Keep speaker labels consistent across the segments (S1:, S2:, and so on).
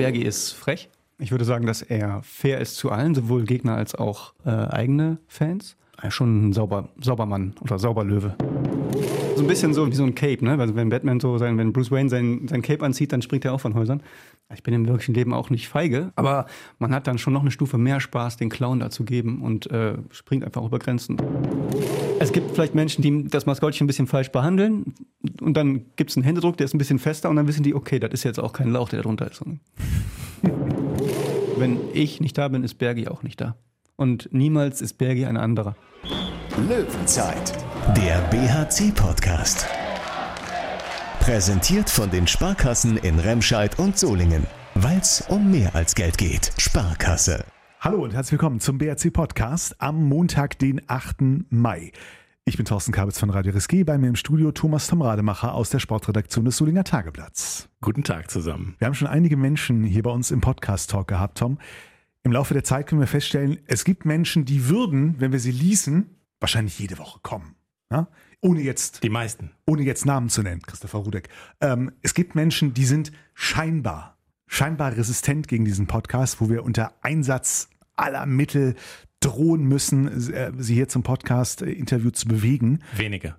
S1: Bergi ist frech. Ich würde sagen, dass er fair ist zu allen, sowohl Gegner als auch äh, eigene Fans. Er ist schon ein sauber, sauber Mann oder sauber Löwe. So ein bisschen so wie so ein Cape, ne? Also wenn Batman so sein, wenn Bruce Wayne sein, sein Cape anzieht, dann springt er auch von Häusern. Ich bin im wirklichen Leben auch nicht feige, aber man hat dann schon noch eine Stufe mehr Spaß, den Clown da zu geben und äh, springt einfach über Grenzen. Es gibt vielleicht Menschen, die das Maskottchen ein bisschen falsch behandeln und dann gibt es einen Händedruck, der ist ein bisschen fester und dann wissen die, okay, das ist jetzt auch kein Lauch, der da drunter ist. Wenn ich nicht da bin, ist Bergi auch nicht da. Und niemals ist Bergi ein anderer.
S2: Löwenzeit, der BHC-Podcast. Präsentiert von den Sparkassen in Remscheid und Solingen. Weil es um mehr als Geld geht. Sparkasse.
S3: Hallo und herzlich willkommen zum BRC Podcast am Montag, den 8. Mai. Ich bin Thorsten Kabitz von Radio Riski, bei mir im Studio Thomas Tom Rademacher aus der Sportredaktion des Solinger Tageblatts.
S4: Guten Tag zusammen.
S3: Wir haben schon einige Menschen hier bei uns im Podcast-Talk gehabt, Tom. Im Laufe der Zeit können wir feststellen, es gibt Menschen, die würden, wenn wir sie ließen, wahrscheinlich jede Woche kommen. Ja? Ohne jetzt.
S4: Die meisten.
S3: Ohne jetzt Namen zu nennen, Christopher Rudek. Ähm, es gibt Menschen, die sind scheinbar, scheinbar resistent gegen diesen Podcast, wo wir unter Einsatz aller Mittel drohen müssen, äh, sie hier zum Podcast-Interview zu bewegen.
S4: Wenige.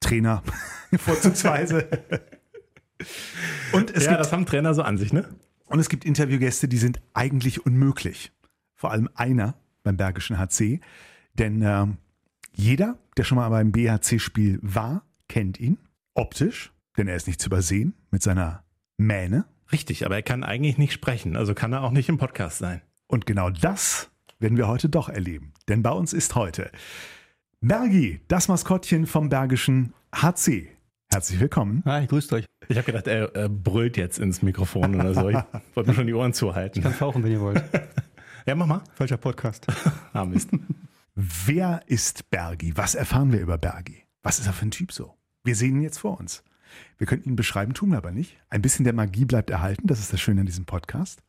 S3: Trainer, vorzugsweise.
S4: und es ja, gibt, das haben Trainer so an sich, ne?
S3: Und es gibt Interviewgäste, die sind eigentlich unmöglich. Vor allem einer beim Bergischen HC. Denn äh, jeder, der schon mal beim BHC-Spiel war, kennt ihn. Optisch, denn er ist nicht zu übersehen mit seiner Mähne.
S4: Richtig, aber er kann eigentlich nicht sprechen, also kann er auch nicht im Podcast sein.
S3: Und genau das werden wir heute doch erleben. Denn bei uns ist heute Bergi, das Maskottchen vom Bergischen HC. Herzlich willkommen.
S1: Hi, grüßt euch.
S4: Ich habe gedacht, er, er, brüllt jetzt ins Mikrofon oder so. Ich wollte mir schon die Ohren zuhalten.
S1: Ich kann fauchen, wenn ihr wollt.
S4: ja, mach mal.
S1: Falscher Podcast.
S3: ah, Mist. Wer ist Bergi? Was erfahren wir über Bergi? Was ist er für ein Typ so? Wir sehen ihn jetzt vor uns. Wir könnten ihn beschreiben, tun wir aber nicht. Ein bisschen der Magie bleibt erhalten, das ist das Schöne an diesem Podcast.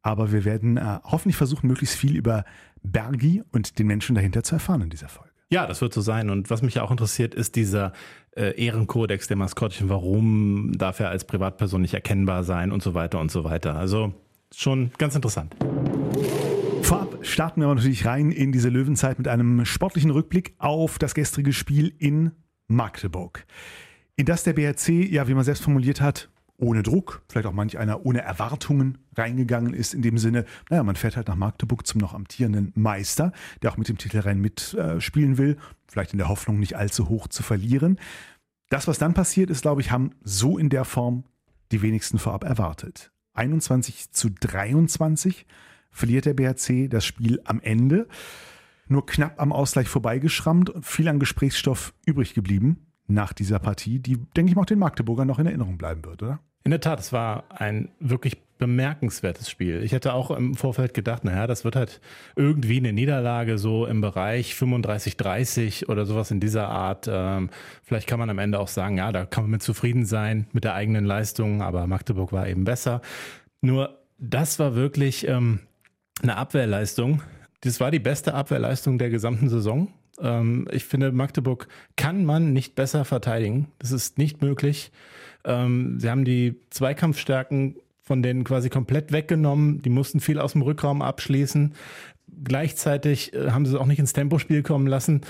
S3: Aber wir werden äh, hoffentlich versuchen, möglichst viel über Bergi und den Menschen dahinter zu erfahren in dieser Folge.
S4: Ja, das wird so sein. Und was mich auch interessiert, ist dieser äh, Ehrenkodex der Maskottchen. Warum darf er als Privatperson nicht erkennbar sein und so weiter und so weiter. Also schon ganz interessant.
S3: Starten wir aber natürlich rein in diese Löwenzeit mit einem sportlichen Rückblick auf das gestrige Spiel in Magdeburg. In das der BRC, ja, wie man selbst formuliert hat, ohne Druck, vielleicht auch manch einer ohne Erwartungen reingegangen ist, in dem Sinne, naja, man fährt halt nach Magdeburg zum noch amtierenden Meister, der auch mit dem Titelrennen mitspielen äh, will, vielleicht in der Hoffnung, nicht allzu hoch zu verlieren. Das, was dann passiert ist, glaube ich, haben so in der Form die wenigsten vorab erwartet. 21 zu 23 verliert der BRC das Spiel am Ende. Nur knapp am Ausgleich vorbeigeschrammt und viel an Gesprächsstoff übrig geblieben nach dieser Partie, die, denke ich mal, auch den Magdeburgern noch in Erinnerung bleiben wird, oder?
S4: In der Tat, es war ein wirklich bemerkenswertes Spiel. Ich hätte auch im Vorfeld gedacht, naja, das wird halt irgendwie eine Niederlage so im Bereich 35-30 oder sowas in dieser Art. Ähm, vielleicht kann man am Ende auch sagen, ja, da kann man mit zufrieden sein mit der eigenen Leistung, aber Magdeburg war eben besser. Nur das war wirklich ähm, eine Abwehrleistung. Das war die beste Abwehrleistung der gesamten Saison. Ähm, ich finde, Magdeburg kann man nicht besser verteidigen. Das ist nicht möglich. Ähm, sie haben die Zweikampfstärken von denen quasi komplett weggenommen. Die mussten viel aus dem Rückraum abschließen. Gleichzeitig äh, haben sie es auch nicht ins Tempospiel kommen lassen.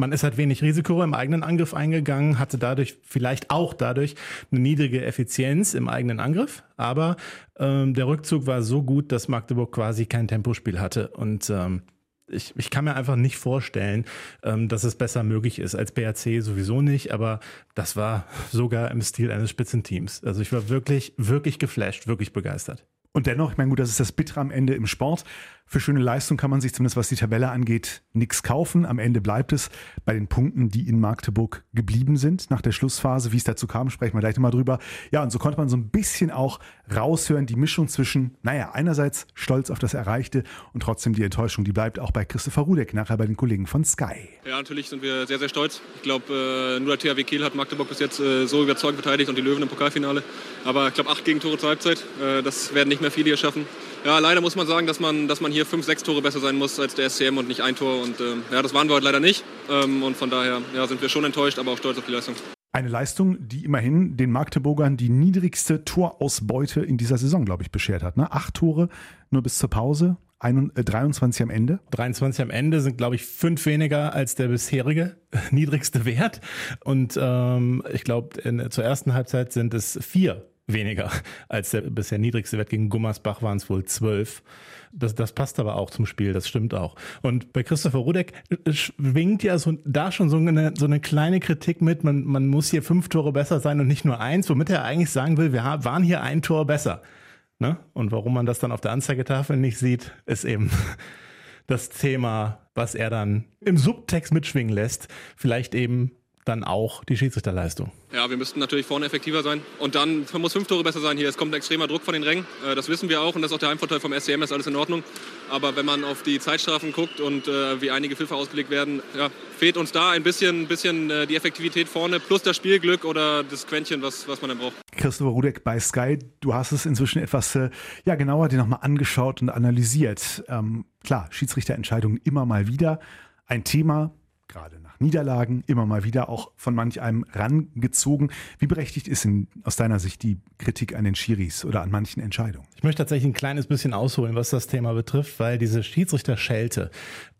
S4: Man ist halt wenig Risiko im eigenen Angriff eingegangen, hatte dadurch vielleicht auch dadurch eine niedrige Effizienz im eigenen Angriff, aber ähm, der Rückzug war so gut, dass Magdeburg quasi kein Tempospiel hatte und ähm, ich, ich kann mir einfach nicht vorstellen, ähm, dass es besser möglich ist. Als BRC sowieso nicht, aber das war sogar im Stil eines Spitzenteams. Also ich war wirklich, wirklich geflasht, wirklich begeistert.
S3: Und dennoch, ich meine, gut, das ist das Bittere am Ende im Sport. Für schöne Leistung kann man sich zumindest, was die Tabelle angeht, nichts kaufen. Am Ende bleibt es bei den Punkten, die in Magdeburg geblieben sind nach der Schlussphase. Wie es dazu kam, sprechen wir gleich nochmal drüber. Ja, und so konnte man so ein bisschen auch raushören, die Mischung zwischen, naja, einerseits stolz auf das Erreichte und trotzdem die Enttäuschung, die bleibt auch bei Christopher Rudek, nachher bei den Kollegen von Sky.
S5: Ja, natürlich sind wir sehr, sehr stolz. Ich glaube, äh, nur der THW Kiel hat Magdeburg bis jetzt äh, so überzeugend verteidigt und die Löwen im Pokalfinale. Aber ich glaube, acht Gegentore zur Halbzeit, äh, das werden nicht mehr viele hier schaffen. Ja, leider muss man sagen, dass man, dass man hier fünf, sechs Tore besser sein muss als der SCM und nicht ein Tor. Und ähm, ja, das waren wir heute leider nicht. Ähm, und von daher ja, sind wir schon enttäuscht, aber auch stolz auf die Leistung.
S3: Eine Leistung, die immerhin den Magdeburgern die niedrigste Torausbeute in dieser Saison, glaube ich, beschert hat. Ne? Acht Tore nur bis zur Pause, 23 äh, am Ende.
S4: 23 am Ende sind, glaube ich, fünf weniger als der bisherige niedrigste Wert. Und ähm, ich glaube, zur ersten Halbzeit sind es vier weniger als der bisher niedrigste Wert gegen Gummersbach waren es wohl zwölf. Das, das passt aber auch zum Spiel, das stimmt auch. Und bei Christopher Rudek schwingt ja so, da schon so eine, so eine kleine Kritik mit, man, man muss hier fünf Tore besser sein und nicht nur eins, womit er eigentlich sagen will, wir waren hier ein Tor besser. Ne? Und warum man das dann auf der Anzeigetafel nicht sieht, ist eben das Thema, was er dann im Subtext mitschwingen lässt. Vielleicht eben dann auch die Schiedsrichterleistung.
S5: Ja, wir müssten natürlich vorne effektiver sein. Und dann muss fünf Tore besser sein hier. Es kommt ein extremer Druck von den Rängen. Äh, das wissen wir auch und das ist auch der Heimvorteil vom SCM, ist alles in Ordnung. Aber wenn man auf die Zeitstrafen guckt und äh, wie einige Pfiffe ausgelegt werden, ja, fehlt uns da ein bisschen, bisschen äh, die Effektivität vorne plus das Spielglück oder das Quäntchen, was, was man dann braucht.
S3: Christopher Rudek bei Sky, du hast es inzwischen etwas äh, ja, genauer dir nochmal angeschaut und analysiert. Ähm, klar, Schiedsrichterentscheidungen immer mal wieder. Ein Thema, gerade nach Niederlagen immer mal wieder auch von manch einem rangezogen. Wie berechtigt ist in, aus deiner Sicht die Kritik an den Schiris oder an manchen Entscheidungen?
S4: Ich möchte tatsächlich ein kleines bisschen ausholen, was das Thema betrifft, weil diese Schiedsrichterschelte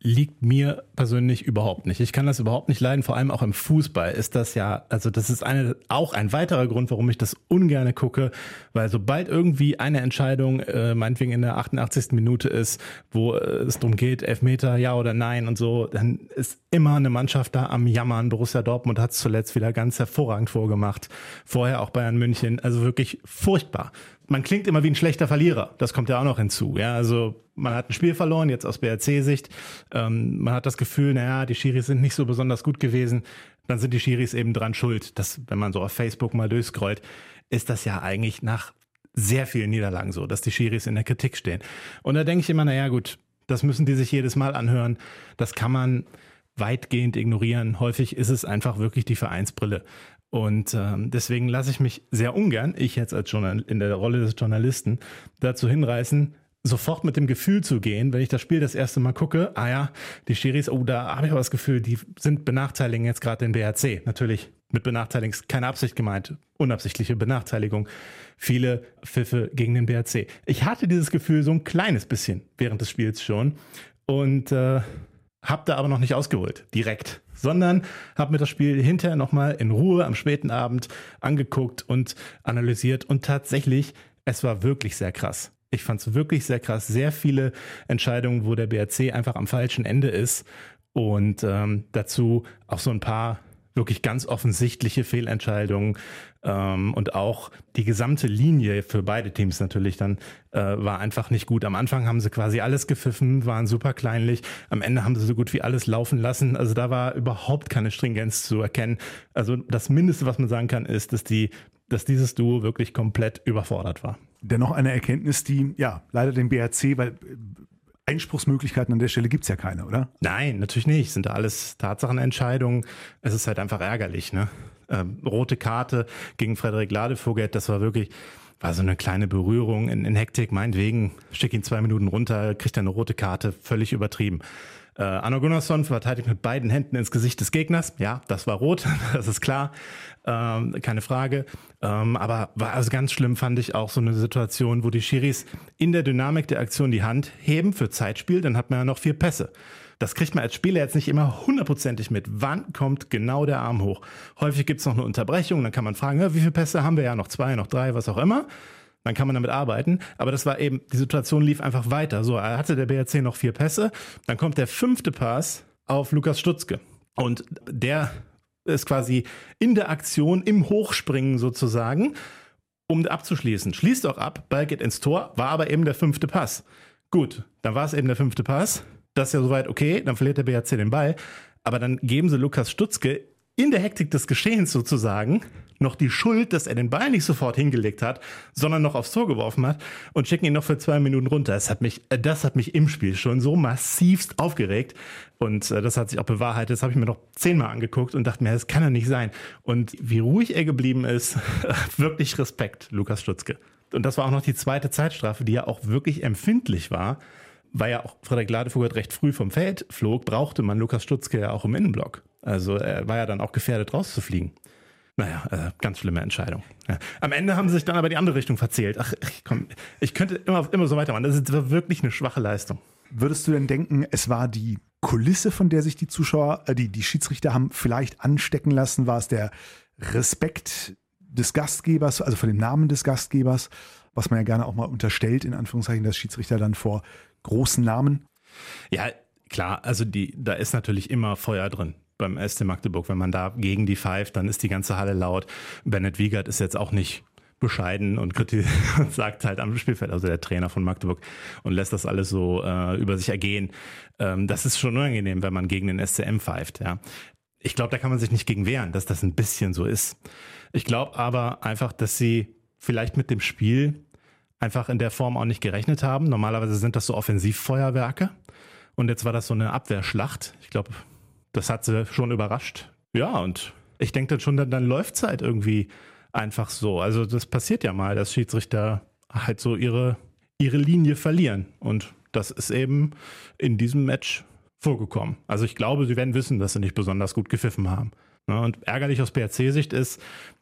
S4: liegt mir persönlich überhaupt nicht. Ich kann das überhaupt nicht leiden, vor allem auch im Fußball ist das ja, also das ist eine, auch ein weiterer Grund, warum ich das ungerne gucke, weil sobald irgendwie eine Entscheidung, äh, meinetwegen in der 88. Minute ist, wo äh, es darum geht, Elfmeter, ja oder nein und so, dann ist immer eine Mannschaft da am Jammern. Borussia Dortmund hat es zuletzt wieder ganz hervorragend vorgemacht. Vorher auch Bayern München, also wirklich furchtbar man klingt immer wie ein schlechter Verlierer. Das kommt ja auch noch hinzu. Ja, also man hat ein Spiel verloren, jetzt aus BRC-Sicht. Ähm, man hat das Gefühl, naja, die Schiris sind nicht so besonders gut gewesen. Dann sind die Schiris eben dran schuld. Das, wenn man so auf Facebook mal durchscrollt, ist das ja eigentlich nach sehr vielen Niederlagen so, dass die Schiris in der Kritik stehen. Und da denke ich immer, naja, gut, das müssen die sich jedes Mal anhören. Das kann man weitgehend ignorieren. Häufig ist es einfach wirklich die Vereinsbrille. Und ähm, deswegen lasse ich mich sehr ungern, ich jetzt als Journal in der Rolle des Journalisten, dazu hinreißen, sofort mit dem Gefühl zu gehen, wenn ich das Spiel das erste Mal gucke, ah ja, die Schiris, oh, da habe ich aber das Gefühl, die sind benachteiligen jetzt gerade den BRC. Natürlich mit benachteiligen keine Absicht gemeint, unabsichtliche Benachteiligung. Viele Pfiffe gegen den BRC. Ich hatte dieses Gefühl so ein kleines bisschen während des Spiels schon und äh, hab da aber noch nicht ausgeholt, direkt, sondern habe mir das Spiel hinterher nochmal in Ruhe am späten Abend angeguckt und analysiert und tatsächlich, es war wirklich sehr krass. Ich fand es wirklich sehr krass. Sehr viele Entscheidungen, wo der BRC einfach am falschen Ende ist und ähm, dazu auch so ein paar wirklich ganz offensichtliche Fehlentscheidungen ähm, und auch die gesamte Linie für beide Teams natürlich dann äh, war einfach nicht gut. Am Anfang haben sie quasi alles gepfiffen, waren super kleinlich. Am Ende haben sie so gut wie alles laufen lassen. Also da war überhaupt keine Stringenz zu erkennen. Also das Mindeste, was man sagen kann, ist, dass die dass dieses Duo wirklich komplett überfordert war.
S3: Dennoch eine Erkenntnis, die ja leider den BRC, weil Einspruchsmöglichkeiten an der Stelle gibt es ja keine, oder?
S4: Nein, natürlich nicht. Sind da alles Tatsachenentscheidungen. Es ist halt einfach ärgerlich, ne? Ähm, rote Karte gegen Frederik Ladevogel, das war wirklich, war so eine kleine Berührung in, in Hektik, meinetwegen, schick ihn zwei Minuten runter, kriegt er eine rote Karte, völlig übertrieben. Äh, Arno Gunnarsson verteidigt mit beiden Händen ins Gesicht des Gegners. Ja, das war rot, das ist klar. Ähm, keine Frage. Ähm, aber war also ganz schlimm, fand ich auch so eine Situation, wo die Schiris in der Dynamik der Aktion die Hand heben für Zeitspiel, dann hat man ja noch vier Pässe. Das kriegt man als Spieler jetzt nicht immer hundertprozentig mit. Wann kommt genau der Arm hoch? Häufig gibt es noch eine Unterbrechung, dann kann man fragen, wie viele Pässe haben wir ja? Noch zwei, noch drei, was auch immer dann kann man damit arbeiten. Aber das war eben, die Situation lief einfach weiter. So, er hatte der BRC noch vier Pässe. Dann kommt der fünfte Pass auf Lukas Stutzke. Und der ist quasi in der Aktion, im Hochspringen sozusagen, um abzuschließen. Schließt auch ab, Ball geht ins Tor, war aber eben der fünfte Pass. Gut, dann war es eben der fünfte Pass. Das ist ja soweit okay, dann verliert der BRC den Ball. Aber dann geben sie Lukas Stutzke in der Hektik des Geschehens sozusagen noch die Schuld, dass er den Ball nicht sofort hingelegt hat, sondern noch aufs Tor geworfen hat und schicken ihn noch für zwei Minuten runter. Das hat mich, äh, das hat mich im Spiel schon so massivst aufgeregt. Und äh, das hat sich auch bewahrheitet. Das habe ich mir noch zehnmal angeguckt und dachte mir, das kann ja nicht sein. Und wie ruhig er geblieben ist, wirklich Respekt, Lukas Stutzke. Und das war auch noch die zweite Zeitstrafe, die ja auch wirklich empfindlich war. Weil ja auch Frederik Ladevogel recht früh vom Feld flog, brauchte man Lukas Stutzke ja auch im Innenblock. Also er war ja dann auch gefährdet rauszufliegen. Naja, äh, ganz schlimme Entscheidung. Ja. Am Ende haben sie sich dann aber die andere Richtung verzählt. Ach, komm, ich könnte immer, immer so weitermachen. Das war wirklich eine schwache Leistung.
S3: Würdest du denn denken, es war die Kulisse, von der sich die Zuschauer, äh, die, die Schiedsrichter haben vielleicht anstecken lassen? War es der Respekt des Gastgebers, also von dem Namen des Gastgebers, was man ja gerne auch mal unterstellt, in Anführungszeichen, dass Schiedsrichter dann vor großen Namen?
S4: Ja, klar, also die, da ist natürlich immer Feuer drin beim SC Magdeburg. Wenn man da gegen die pfeift, dann ist die ganze Halle laut. Bennett Wiegert ist jetzt auch nicht bescheiden und, sagt halt am Spielfeld, also der Trainer von Magdeburg, und lässt das alles so äh, über sich ergehen. Ähm, das ist schon unangenehm, wenn man gegen den SCM pfeift. Ja. Ich glaube, da kann man sich nicht gegen wehren, dass das ein bisschen so ist. Ich glaube aber einfach, dass sie vielleicht mit dem Spiel einfach in der Form auch nicht gerechnet haben. Normalerweise sind das so Offensivfeuerwerke. Und jetzt war das so eine Abwehrschlacht. Ich glaube, das hat sie schon überrascht. Ja, und ich denke dann schon, dann, dann läuft es halt irgendwie einfach so. Also das passiert ja mal, dass Schiedsrichter halt so ihre, ihre Linie verlieren. Und das ist eben in diesem Match vorgekommen. Also ich glaube, sie werden wissen, dass sie nicht besonders gut gepfiffen haben. Ne, und ärgerlich aus BRC-Sicht ist,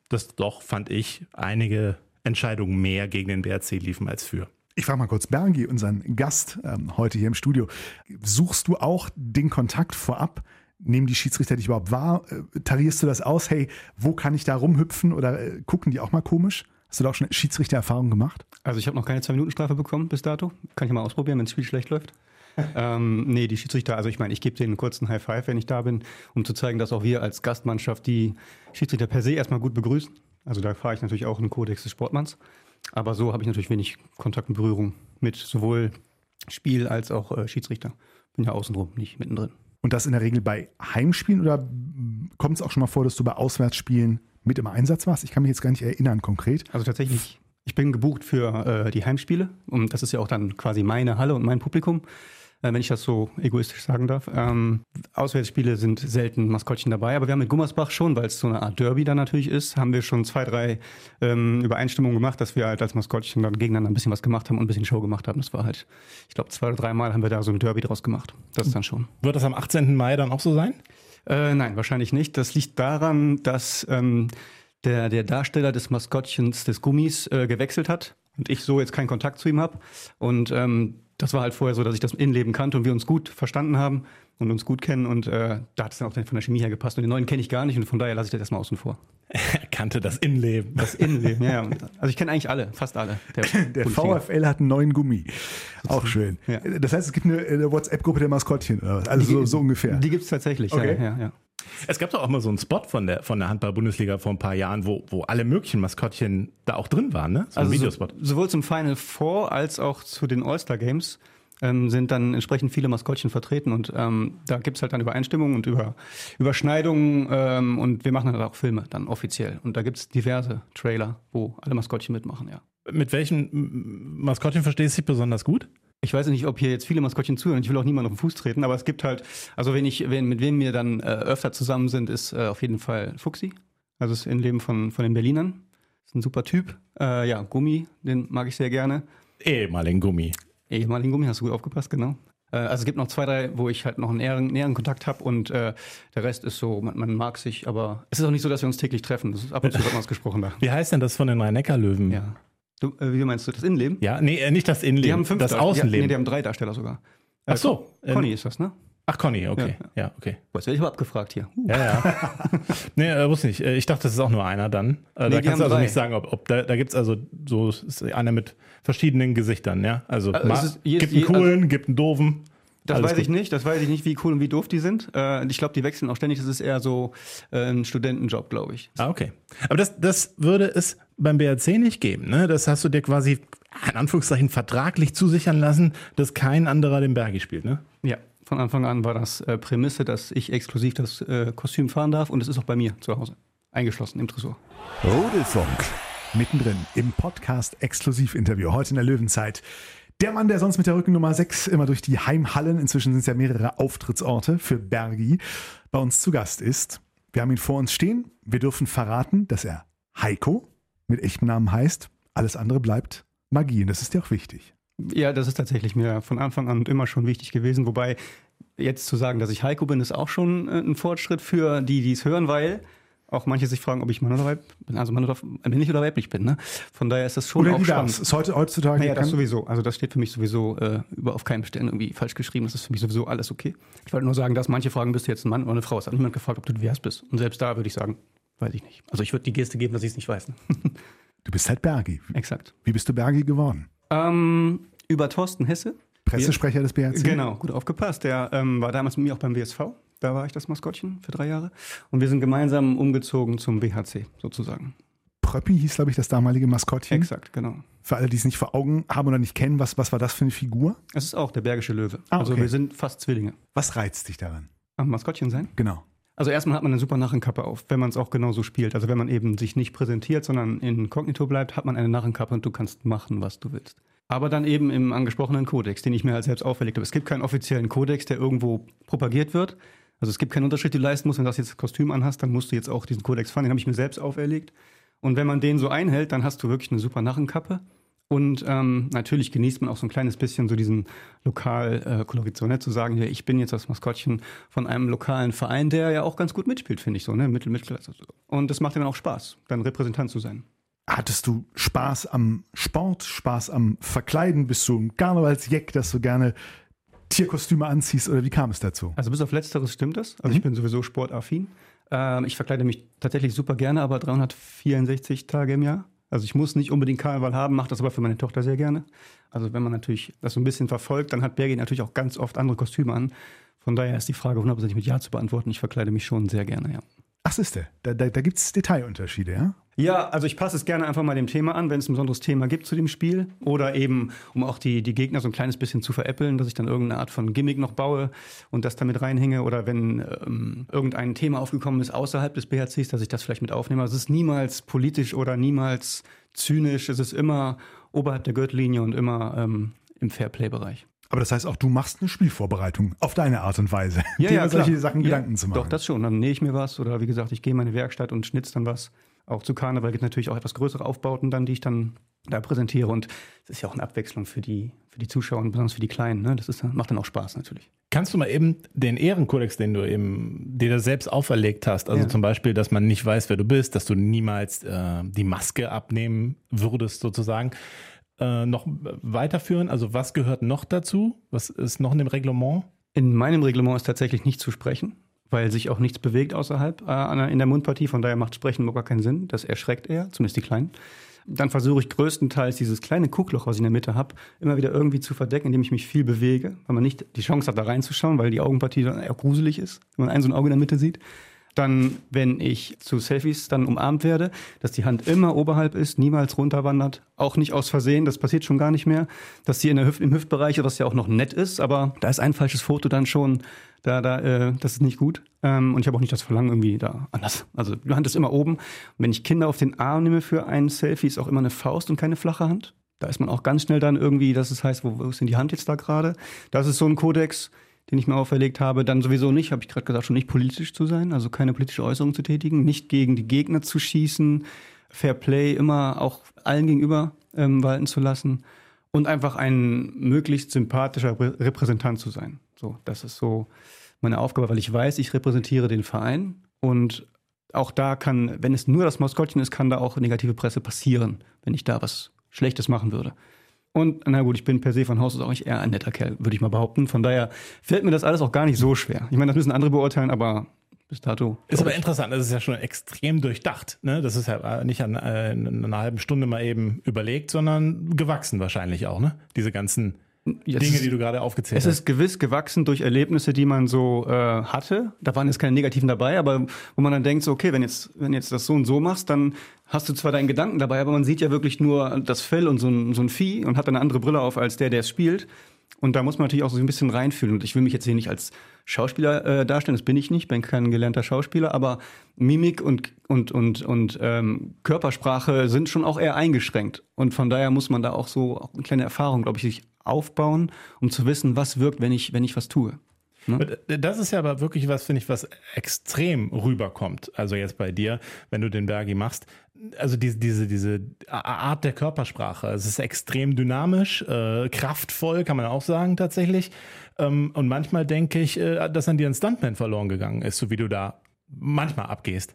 S4: dass doch, fand ich, einige Entscheidungen mehr gegen den BRC liefen als für.
S3: Ich frage mal kurz Bergi, unseren Gast ähm, heute hier im Studio. Suchst du auch den Kontakt vorab? Nehmen die Schiedsrichter dich überhaupt wahr? Äh, tarierst du das aus? Hey, wo kann ich da rumhüpfen? Oder äh, gucken die auch mal komisch? Hast du da auch schon Schiedsrichtererfahrung gemacht?
S1: Also ich habe noch keine Zwei-Minuten-Strafe bekommen bis dato. Kann ich mal ausprobieren, wenn das Spiel schlecht läuft. ähm, nee, die Schiedsrichter, also ich meine, ich gebe denen einen kurzen High Five, wenn ich da bin, um zu zeigen, dass auch wir als Gastmannschaft die Schiedsrichter per se erstmal gut begrüßen. Also da fahre ich natürlich auch einen Kodex des Sportmanns. Aber so habe ich natürlich wenig Kontakt und Berührung mit sowohl Spiel als auch äh, Schiedsrichter. Bin ja außenrum, nicht mittendrin.
S3: Und das in der Regel bei Heimspielen oder kommt es auch schon mal vor, dass du bei Auswärtsspielen mit im Einsatz warst? Ich kann mich jetzt gar nicht erinnern konkret.
S1: Also tatsächlich, ich bin gebucht für äh, die Heimspiele und das ist ja auch dann quasi meine Halle und mein Publikum wenn ich das so egoistisch sagen darf. Ähm, Auswärtsspiele sind selten Maskottchen dabei, aber wir haben mit Gummersbach schon, weil es so eine Art Derby dann natürlich ist, haben wir schon zwei, drei ähm, Übereinstimmungen gemacht, dass wir halt als Maskottchen dann gegeneinander ein bisschen was gemacht haben und ein bisschen Show gemacht haben. Das war halt, ich glaube, zwei oder drei Mal haben wir da so ein Derby draus gemacht. Das ist dann schon.
S4: Wird das am 18. Mai dann auch so sein?
S1: Äh, nein, wahrscheinlich nicht. Das liegt daran, dass ähm, der, der Darsteller des Maskottchens des Gummis äh, gewechselt hat und ich so jetzt keinen Kontakt zu ihm habe. Und ähm, das war halt vorher so, dass ich das Innenleben kannte und wir uns gut verstanden haben und uns gut kennen und äh, da hat es dann auch von der Chemie her gepasst. Und den neuen kenne ich gar nicht und von daher lasse ich das erstmal außen vor.
S4: Er kannte das Innenleben.
S1: Das Innenleben, ja. Also ich kenne eigentlich alle, fast alle.
S3: Der, der VfL hat einen neuen Gummi. Auch schön. Ja. Das heißt, es gibt eine, eine WhatsApp-Gruppe der Maskottchen, also die, so, so, ungefähr.
S1: Die gibt es tatsächlich, okay. ja, ja, ja.
S4: Es gab doch auch mal so einen Spot von der, von der Handball-Bundesliga vor ein paar Jahren, wo, wo alle möglichen Maskottchen da auch drin waren, ne?
S1: So also ein Videospot. So, sowohl zum Final Four als auch zu den All-Star-Games ähm, sind dann entsprechend viele Maskottchen vertreten und ähm, da gibt's halt dann Übereinstimmungen und über, Überschneidungen ähm, und wir machen dann auch Filme dann offiziell und da gibt's diverse Trailer, wo alle Maskottchen mitmachen, ja.
S4: Mit welchen Maskottchen verstehst du dich besonders gut?
S1: Ich weiß nicht, ob hier jetzt viele Maskottchen zuhören. Ich will auch niemanden auf den Fuß treten, aber es gibt halt, also wenn ich, wenn, mit wem wir dann äh, öfter zusammen sind, ist äh, auf jeden Fall Fuxi. Also das Innenleben von, von den Berlinern. Ist ein super Typ. Äh, ja, Gummi, den mag ich sehr gerne.
S4: Ehemaligen Gummi.
S1: Ehemaligen Gummi, hast du gut aufgepasst, genau. Äh, also es gibt noch zwei, drei, wo ich halt noch einen näheren, näheren Kontakt habe und äh, der Rest ist so, man, man, mag sich, aber es ist auch nicht so, dass wir uns täglich treffen. Das ist ab und zu wird ausgesprochen da.
S4: Wie heißt denn das von den Rhein-Neckar-Löwen?
S1: Ja. Du, äh, wie meinst du, das Innenleben?
S4: Ja, nee, äh, nicht das Innenleben. Die
S1: haben fünf
S4: das Außenleben.
S1: Ja, nee, die haben drei Darsteller sogar.
S4: Ach so.
S1: Äh, Conny ist das, ne?
S4: Ach, Conny, okay. Ja, ja okay.
S1: Was werde ich aber abgefragt hier?
S4: Uh. Ja, ja. nee, äh, wusste nicht. Ich dachte, das ist auch nur einer dann. Äh, nee, da kannst du also drei. nicht sagen, ob, ob da, da gibt es also so ist einer mit verschiedenen Gesichtern, ja? Also, also ist, gibt einen coolen, also, gibt einen doofen.
S1: Das Alles weiß gut. ich nicht. Das weiß ich nicht, wie cool und wie doof die sind. Äh, ich glaube, die wechseln auch ständig. Das ist eher so äh, ein Studentenjob, glaube ich.
S4: Ah, okay. Aber das, das würde es beim BRC nicht geben. Ne? Das hast du dir quasi in Anführungszeichen vertraglich zusichern lassen, dass kein anderer den Bergi spielt. Ne?
S1: Ja. Von Anfang an war das äh, Prämisse, dass ich exklusiv das äh, Kostüm fahren darf und es ist auch bei mir zu Hause. Eingeschlossen im Tresor.
S2: Rudelfunk.
S3: Mittendrin im Podcast-Exklusiv-Interview heute in der Löwenzeit. Der Mann, der sonst mit der Rückennummer 6 immer durch die Heimhallen, inzwischen sind es ja mehrere Auftrittsorte für Bergi, bei uns zu Gast ist. Wir haben ihn vor uns stehen. Wir dürfen verraten, dass er Heiko mit echtem Namen heißt. Alles andere bleibt Magie und das ist ja auch wichtig.
S1: Ja, das ist tatsächlich mir von Anfang an immer schon wichtig gewesen. Wobei jetzt zu sagen, dass ich Heiko bin, ist auch schon äh, ein Fortschritt für die, die es hören, weil auch manche sich fragen, ob ich Mann oder Weib bin, also Mann oder männlich oder weiblich bin. Ne? Von daher ist das schon
S3: Oder
S1: auch spannend.
S3: Ist heute, heutzutage
S1: Naja, das sowieso. Also das steht für mich sowieso äh, über auf keinem Stellen irgendwie falsch geschrieben. Das ist für mich sowieso alles okay. Ich wollte nur sagen, dass manche fragen, bist du jetzt ein Mann oder eine Frau? Es hat niemand gefragt, ob du divers bist. Und selbst da würde ich sagen, weiß ich nicht. Also ich würde die Geste geben, dass ich es nicht weiß. Ne?
S3: du bist halt Bergi.
S1: Exakt.
S3: Wie bist du Bergi geworden?
S1: Ähm, über Thorsten Hesse.
S3: Pressesprecher des BRC?
S1: Genau, gut aufgepasst. Der ähm, war damals mit mir auch beim WSV. Da war ich das Maskottchen für drei Jahre. Und wir sind gemeinsam umgezogen zum BHC sozusagen.
S3: Pröppi hieß, glaube ich, das damalige Maskottchen.
S1: Exakt, genau.
S3: Für alle, die es nicht vor Augen haben oder nicht kennen, was, was war das für eine Figur?
S1: Es ist auch der Bergische Löwe.
S3: Ah,
S1: Also
S3: okay.
S1: wir sind fast Zwillinge.
S3: Was reizt dich daran?
S1: Am Maskottchen sein?
S3: Genau.
S1: Also erstmal hat man eine super Narrenkappe auf, wenn man es auch genauso spielt. Also wenn man eben sich nicht präsentiert, sondern inkognito bleibt, hat man eine Narrenkappe und du kannst machen, was du willst. Aber dann eben im angesprochenen Kodex, den ich mir halt selbst auferlegt habe. Es gibt keinen offiziellen Kodex, der irgendwo propagiert wird. Also es gibt keinen Unterschied, du leisten musst. Wenn du das jetzt Kostüm anhast, dann musst du jetzt auch diesen Kodex fahren. Den habe ich mir selbst auferlegt. Und wenn man den so einhält, dann hast du wirklich eine super Narrenkappe. Und ähm, natürlich genießt man auch so ein kleines bisschen so diesen Lokalkolorit, so, ne? zu sagen, ja, ich bin jetzt das Maskottchen von einem lokalen Verein, der ja auch ganz gut mitspielt, finde ich so, ne? Mittel, Mittelklasse. So. Und das macht dann auch Spaß, dann Repräsentant zu sein.
S3: Hattest du Spaß am Sport, Spaß am Verkleiden? Bist du ein Karnevalsjeck, dass du gerne Tierkostüme anziehst oder wie kam es dazu?
S1: Also bis auf Letzteres stimmt das. Also ich bin sowieso sportaffin. Ähm, ich verkleide mich tatsächlich super gerne, aber 364 Tage im Jahr. Also ich muss nicht unbedingt Karneval haben, mache das aber für meine Tochter sehr gerne. Also wenn man natürlich das so ein bisschen verfolgt, dann hat Birgit natürlich auch ganz oft andere Kostüme an. Von daher ist die Frage hundertprozentig mit Ja zu beantworten. Ich verkleide mich schon sehr gerne, ja.
S3: Ach, siehste, da, da, da gibt es Detailunterschiede, ja?
S1: Ja, also ich passe es gerne einfach mal dem Thema an, wenn es ein besonderes Thema gibt zu dem Spiel. Oder eben, um auch die, die Gegner so ein kleines bisschen zu veräppeln, dass ich dann irgendeine Art von Gimmick noch baue und das damit reinhänge. Oder wenn ähm, irgendein Thema aufgekommen ist außerhalb des BHCs, dass ich das vielleicht mit aufnehme. Also es ist niemals politisch oder niemals zynisch. Es ist immer oberhalb der Gürtellinie und immer ähm, im Fairplay-Bereich.
S3: Aber das heißt auch, du machst eine Spielvorbereitung auf deine Art und Weise.
S1: Ja,
S3: dir
S1: ja,
S3: solche. Sachen
S1: ja,
S3: Gedanken zu machen.
S1: Doch, das schon. Dann nähe ich mir was oder wie gesagt, ich gehe in meine Werkstatt und schnitz dann was. Auch zu Karneval gibt es natürlich auch etwas größere Aufbauten dann, die ich dann da präsentiere. Und es ist ja auch eine Abwechslung für die, für die Zuschauer und besonders für die Kleinen. Ne? Das ist, macht dann auch Spaß natürlich.
S4: Kannst du mal eben den Ehrenkodex, den du eben dir das selbst auferlegt hast, also
S1: Ja.
S4: zum Beispiel, dass man nicht weiß, wer du bist, dass du niemals äh, die Maske abnehmen würdest sozusagen, äh, noch weiterführen? Also was gehört noch dazu? Was ist noch in dem Reglement?
S1: In meinem Reglement ist tatsächlich nicht zu sprechen, weil sich auch nichts bewegt außerhalb äh, in der Mundpartie. Von daher macht Sprechen überhaupt gar keinen Sinn. Das erschreckt eher, zumindest die Kleinen. Dann versuche ich größtenteils dieses kleine Kuckloch, was ich in der Mitte habe, immer wieder irgendwie zu verdecken, indem ich mich viel bewege, weil man nicht die Chance hat, da reinzuschauen, weil die Augenpartie dann eher gruselig ist, wenn man ein so ein Auge in der Mitte sieht. Dann, wenn ich zu Selfies dann umarmt werde, dass die Hand immer oberhalb ist, niemals runterwandert, auch nicht aus Versehen, das passiert schon gar nicht mehr, dass sie in der Hüft, im Hüftbereich, was ja auch noch nett ist, aber da ist ein falsches Foto dann schon, da, da, äh, das ist nicht gut. Ähm, und ich habe auch nicht das Verlangen irgendwie da anders. Also die Hand ist immer oben. Wenn ich Kinder auf den Arm nehme für ein Selfie, ist auch immer eine Faust und keine flache Hand. Da ist man auch ganz schnell dann irgendwie, dass es heißt, wo, wo ist denn die Hand jetzt da gerade? Das ist so ein Kodex, den ich mir auferlegt habe. Dann sowieso nicht, habe ich gerade gesagt, schon nicht politisch zu sein, also keine politische Äußerung zu tätigen, nicht gegen die Gegner zu schießen, Fair Play immer auch allen gegenüber ähm, walten zu lassen und einfach ein möglichst sympathischer Re- Repräsentant zu sein. So, das ist so meine Aufgabe, weil ich weiß, ich repräsentiere den Verein und auch da kann, wenn es nur das Maskottchen ist, kann da auch negative Presse passieren, wenn ich da was Schlechtes machen würde. Und na gut, ich bin per se von Haus aus auch nicht eher ein netter Kerl, würde ich mal behaupten. Von daher fällt mir das alles auch gar nicht so schwer. Ich meine, das müssen andere beurteilen, aber bis dato.
S4: Ist aber interessant, das ist ja schon extrem durchdacht. Ne? Das ist ja nicht an äh, in einer halben Stunde mal eben überlegt, sondern gewachsen wahrscheinlich auch, ne? Diese ganzen Dinge,
S1: ist-
S4: die du gerade aufgezählt
S1: Es
S4: hast.
S1: ist gewiss gewachsen durch Erlebnisse, die man so äh, hatte. Da waren jetzt keine negativen dabei, aber wo man dann denkt, so, okay, wenn jetzt, wenn jetzt das so und so machst, dann hast du zwar deinen Gedanken dabei, aber man sieht ja wirklich nur das Fell und so ein, so ein Vieh und hat dann eine andere Brille auf als der, der es spielt. Und da muss man natürlich auch so ein bisschen reinfühlen. Und ich will mich jetzt hier nicht als Schauspieler äh, darstellen, das bin ich nicht, bin kein gelernter Schauspieler, aber Mimik und, und, und, und ähm, Körpersprache sind schon auch eher eingeschränkt. Und von daher muss man da auch so auch eine kleine Erfahrung, glaube ich, sich aufbauen, um zu wissen, was wirkt, wenn ich, wenn ich was tue.
S4: Und Das ist ja aber wirklich was, finde ich, was extrem rüberkommt. Also jetzt bei dir, wenn du den Bergi machst. Also diese, diese, diese Art der Körpersprache. Es ist extrem dynamisch, äh, kraftvoll, kann man auch sagen tatsächlich. Ähm, und manchmal denke ich, äh, dass an dir ein Stuntman verloren gegangen ist, so wie du da manchmal abgehst.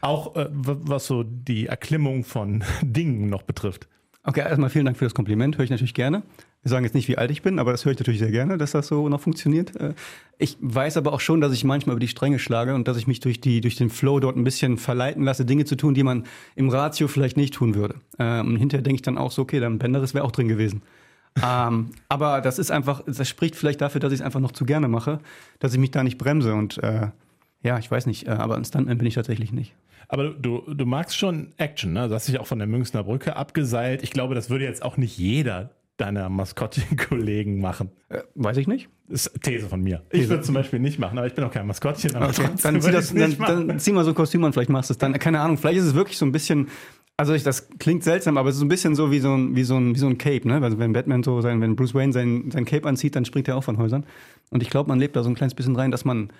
S4: Auch äh, was so die Erklimmung von Dingen noch betrifft.
S1: Okay, erstmal vielen Dank für das Kompliment, höre ich natürlich gerne. Wir sagen jetzt nicht, wie alt ich bin, aber das höre ich natürlich sehr gerne, dass das so noch funktioniert. Äh, ich weiß aber auch schon, dass ich manchmal über die Stränge schlage und dass ich mich durch, die, durch den Flow dort ein bisschen verleiten lasse, Dinge zu tun, die man im Ratio vielleicht nicht tun würde. Ähm, und hinterher denke ich dann auch so, okay, dann Benderis wäre auch drin gewesen. ähm, aber das ist einfach, das spricht vielleicht dafür, dass ich es einfach noch zu gerne mache, dass ich mich da nicht bremse und äh, ja, ich weiß nicht, äh, aber ein Stuntman bin ich tatsächlich nicht.
S4: Aber du, du magst schon Action, ne? Du hast dich auch von der Münchner Brücke abgeseilt. Ich glaube, das würde jetzt auch nicht jeder deiner Maskottchen-Kollegen machen.
S1: Äh, weiß ich nicht.
S4: Das ist These von mir. Ich würde zum Beispiel nicht machen, aber ich bin auch kein Maskottchen.
S1: Okay. Dann, zieh das, dann, dann, zieh mal so ein Kostüm an, vielleicht machst du es dann. Keine Ahnung, vielleicht ist es wirklich so ein bisschen. Also ich, das klingt seltsam, aber es ist so ein bisschen so wie so ein, wie so ein, wie so ein Cape, ne? Also wenn Batman so sein, wenn Bruce Wayne sein, sein Cape anzieht, dann springt er auch von Häusern. Und ich glaube, man lebt da so ein kleines bisschen rein, dass man,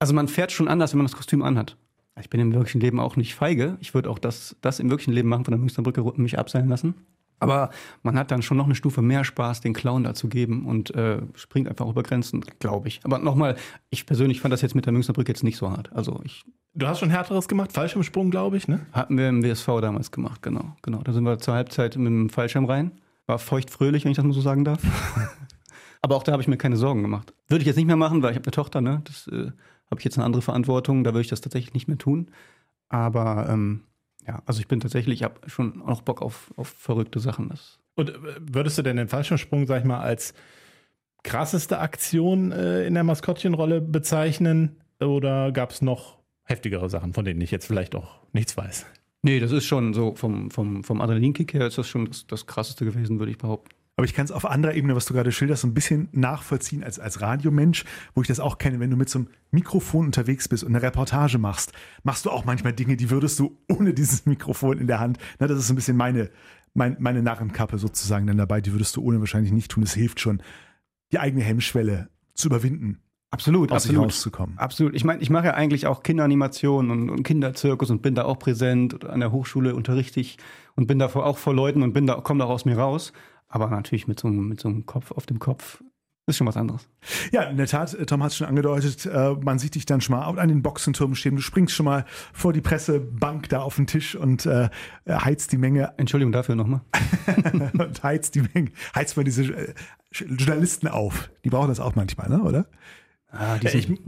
S1: also man fährt schon anders, wenn man das Kostüm anhat. Ich bin im wirklichen Leben auch nicht feige. Ich würde auch das, das im wirklichen Leben machen, von der Münchner Brücke mich abseilen lassen. Aber man hat dann schon noch eine Stufe mehr Spaß, den Clown da zu geben und äh, springt einfach über Grenzen, glaube ich. Aber nochmal, ich persönlich fand das jetzt mit der Münchner Brücke jetzt nicht so hart. Also ich.
S4: Du hast schon härteres gemacht, Fallschirmsprung, glaube ich, ne?
S1: Hatten wir im WSV damals gemacht, genau. Genau. Da sind wir zur Halbzeit mit dem Fallschirm rein. War feucht fröhlich, wenn ich das mal so sagen darf. Aber auch da habe ich mir keine Sorgen gemacht. Würde ich jetzt nicht mehr machen, weil ich habe eine Tochter, ne? Das äh, habe ich jetzt eine andere Verantwortung. Da würde ich das tatsächlich nicht mehr tun. Aber ähm, ja, also ich bin tatsächlich, ich habe schon auch Bock auf, auf verrückte Sachen. Das
S4: Und äh, würdest du denn den Fallschirmsprung, sag ich mal, als krasseste Aktion äh, in der Maskottchenrolle bezeichnen? Oder gab es noch heftigere Sachen, von denen ich jetzt vielleicht auch nichts weiß?
S1: Nee, das ist schon so vom, vom, vom Adrenalinkick her ist das schon das, das krasseste gewesen, würde ich behaupten.
S3: Aber ich kann es auf anderer Ebene, was du gerade schilderst, so ein bisschen nachvollziehen als, als Radiomensch, wo ich das auch kenne. Wenn du mit so einem Mikrofon unterwegs bist und eine Reportage machst, machst du auch manchmal Dinge, die würdest du ohne dieses Mikrofon in der Hand, na, das ist so ein bisschen meine, mein, meine Narrenkappe sozusagen dann dabei, die würdest du ohne wahrscheinlich nicht tun. Es hilft schon, die eigene Hemmschwelle zu überwinden.
S1: Absolut,
S3: aus
S1: absolut.
S3: sich rauszukommen.
S1: Absolut. Ich meine, ich mache ja eigentlich auch Kinderanimationen und, und Kinderzirkus und bin da auch präsent. An der Hochschule unterrichte ich und bin da auch vor Leuten und bin da, komme da aus mir raus. Aber natürlich mit so, mit so einem Kopf auf dem Kopf ist schon was anderes.
S3: Ja, in der Tat, Tom hat es schon angedeutet, äh, man sieht dich dann schon mal an den Boxenturm stehen. Du springst schon mal vor die Pressebank da auf den Tisch und äh, heizt die Menge.
S1: Entschuldigung dafür nochmal.
S3: und heizt die Menge, heizt mal diese äh, Journalisten auf. Die brauchen das auch manchmal, ne, oder?
S1: Ah, die sind,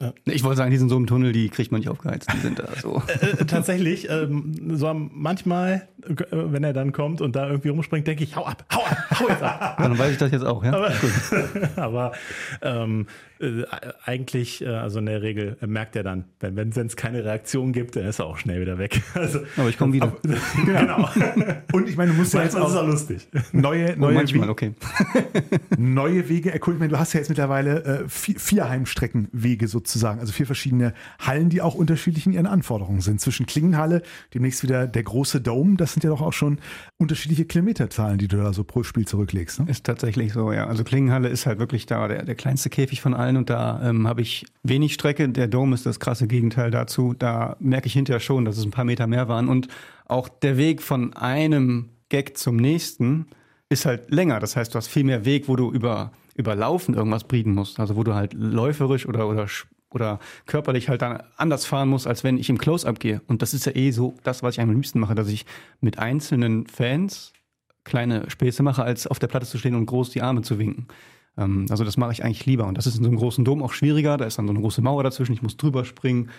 S1: ja. Ich wollte sagen, die sind so im Tunnel, die kriegt man nicht aufgeheizt. Die sind da so.
S4: äh, tatsächlich, ähm, so manchmal, äh, wenn er dann kommt und da irgendwie rumspringt, denke ich, hau ab, hau ab, hau jetzt ab.
S1: dann weiß ich das jetzt auch, ja.
S4: Aber, aber ähm, äh, eigentlich, äh, also in der Regel äh, merkt er dann, wenn wenn es keine Reaktion gibt, dann ist er auch schnell wieder weg.
S1: Also, aber ich komme wieder.
S3: Aber, genau. Und ich meine, du musst ja jetzt auch,
S4: ist auch lustig.
S3: Neue, neue,
S1: oh, manchmal, okay.
S3: neue Wege erkunden. Ich meine, du hast ja jetzt mittlerweile äh, vier, vier Heimstreckenwege sozusagen, also vier verschiedene Hallen, die auch unterschiedlich in ihren Anforderungen sind. Zwischen Klingenhalle, demnächst wieder der große Dome, das sind ja doch auch schon unterschiedliche Kilometerzahlen, die du da so pro Spiel zurücklegst. Ne?
S1: Ist tatsächlich so, ja. Also Klingenhalle ist halt wirklich da der, der kleinste Käfig von allen und da ähm, habe ich wenig Strecke. Der Dome ist das krasse Gegenteil dazu. Da merke ich hinterher schon, dass es ein paar Meter mehr waren und auch der Weg von einem Gag zum nächsten ist halt länger. Das heißt, du hast viel mehr Weg, wo du über, über Laufen irgendwas brieden musst. Also wo du halt läuferisch oder, oder, oder körperlich halt dann anders fahren musst, als wenn ich im Close-Up gehe. Und das ist ja eh so das, was ich am liebsten mache, dass ich mit einzelnen Fans kleine Späße mache, als auf der Platte zu stehen und groß die Arme zu winken. Ähm, also das mache ich eigentlich lieber. Und das ist in so einem großen Dom auch schwieriger. Da ist dann so eine große Mauer dazwischen. Ich muss drüber springen.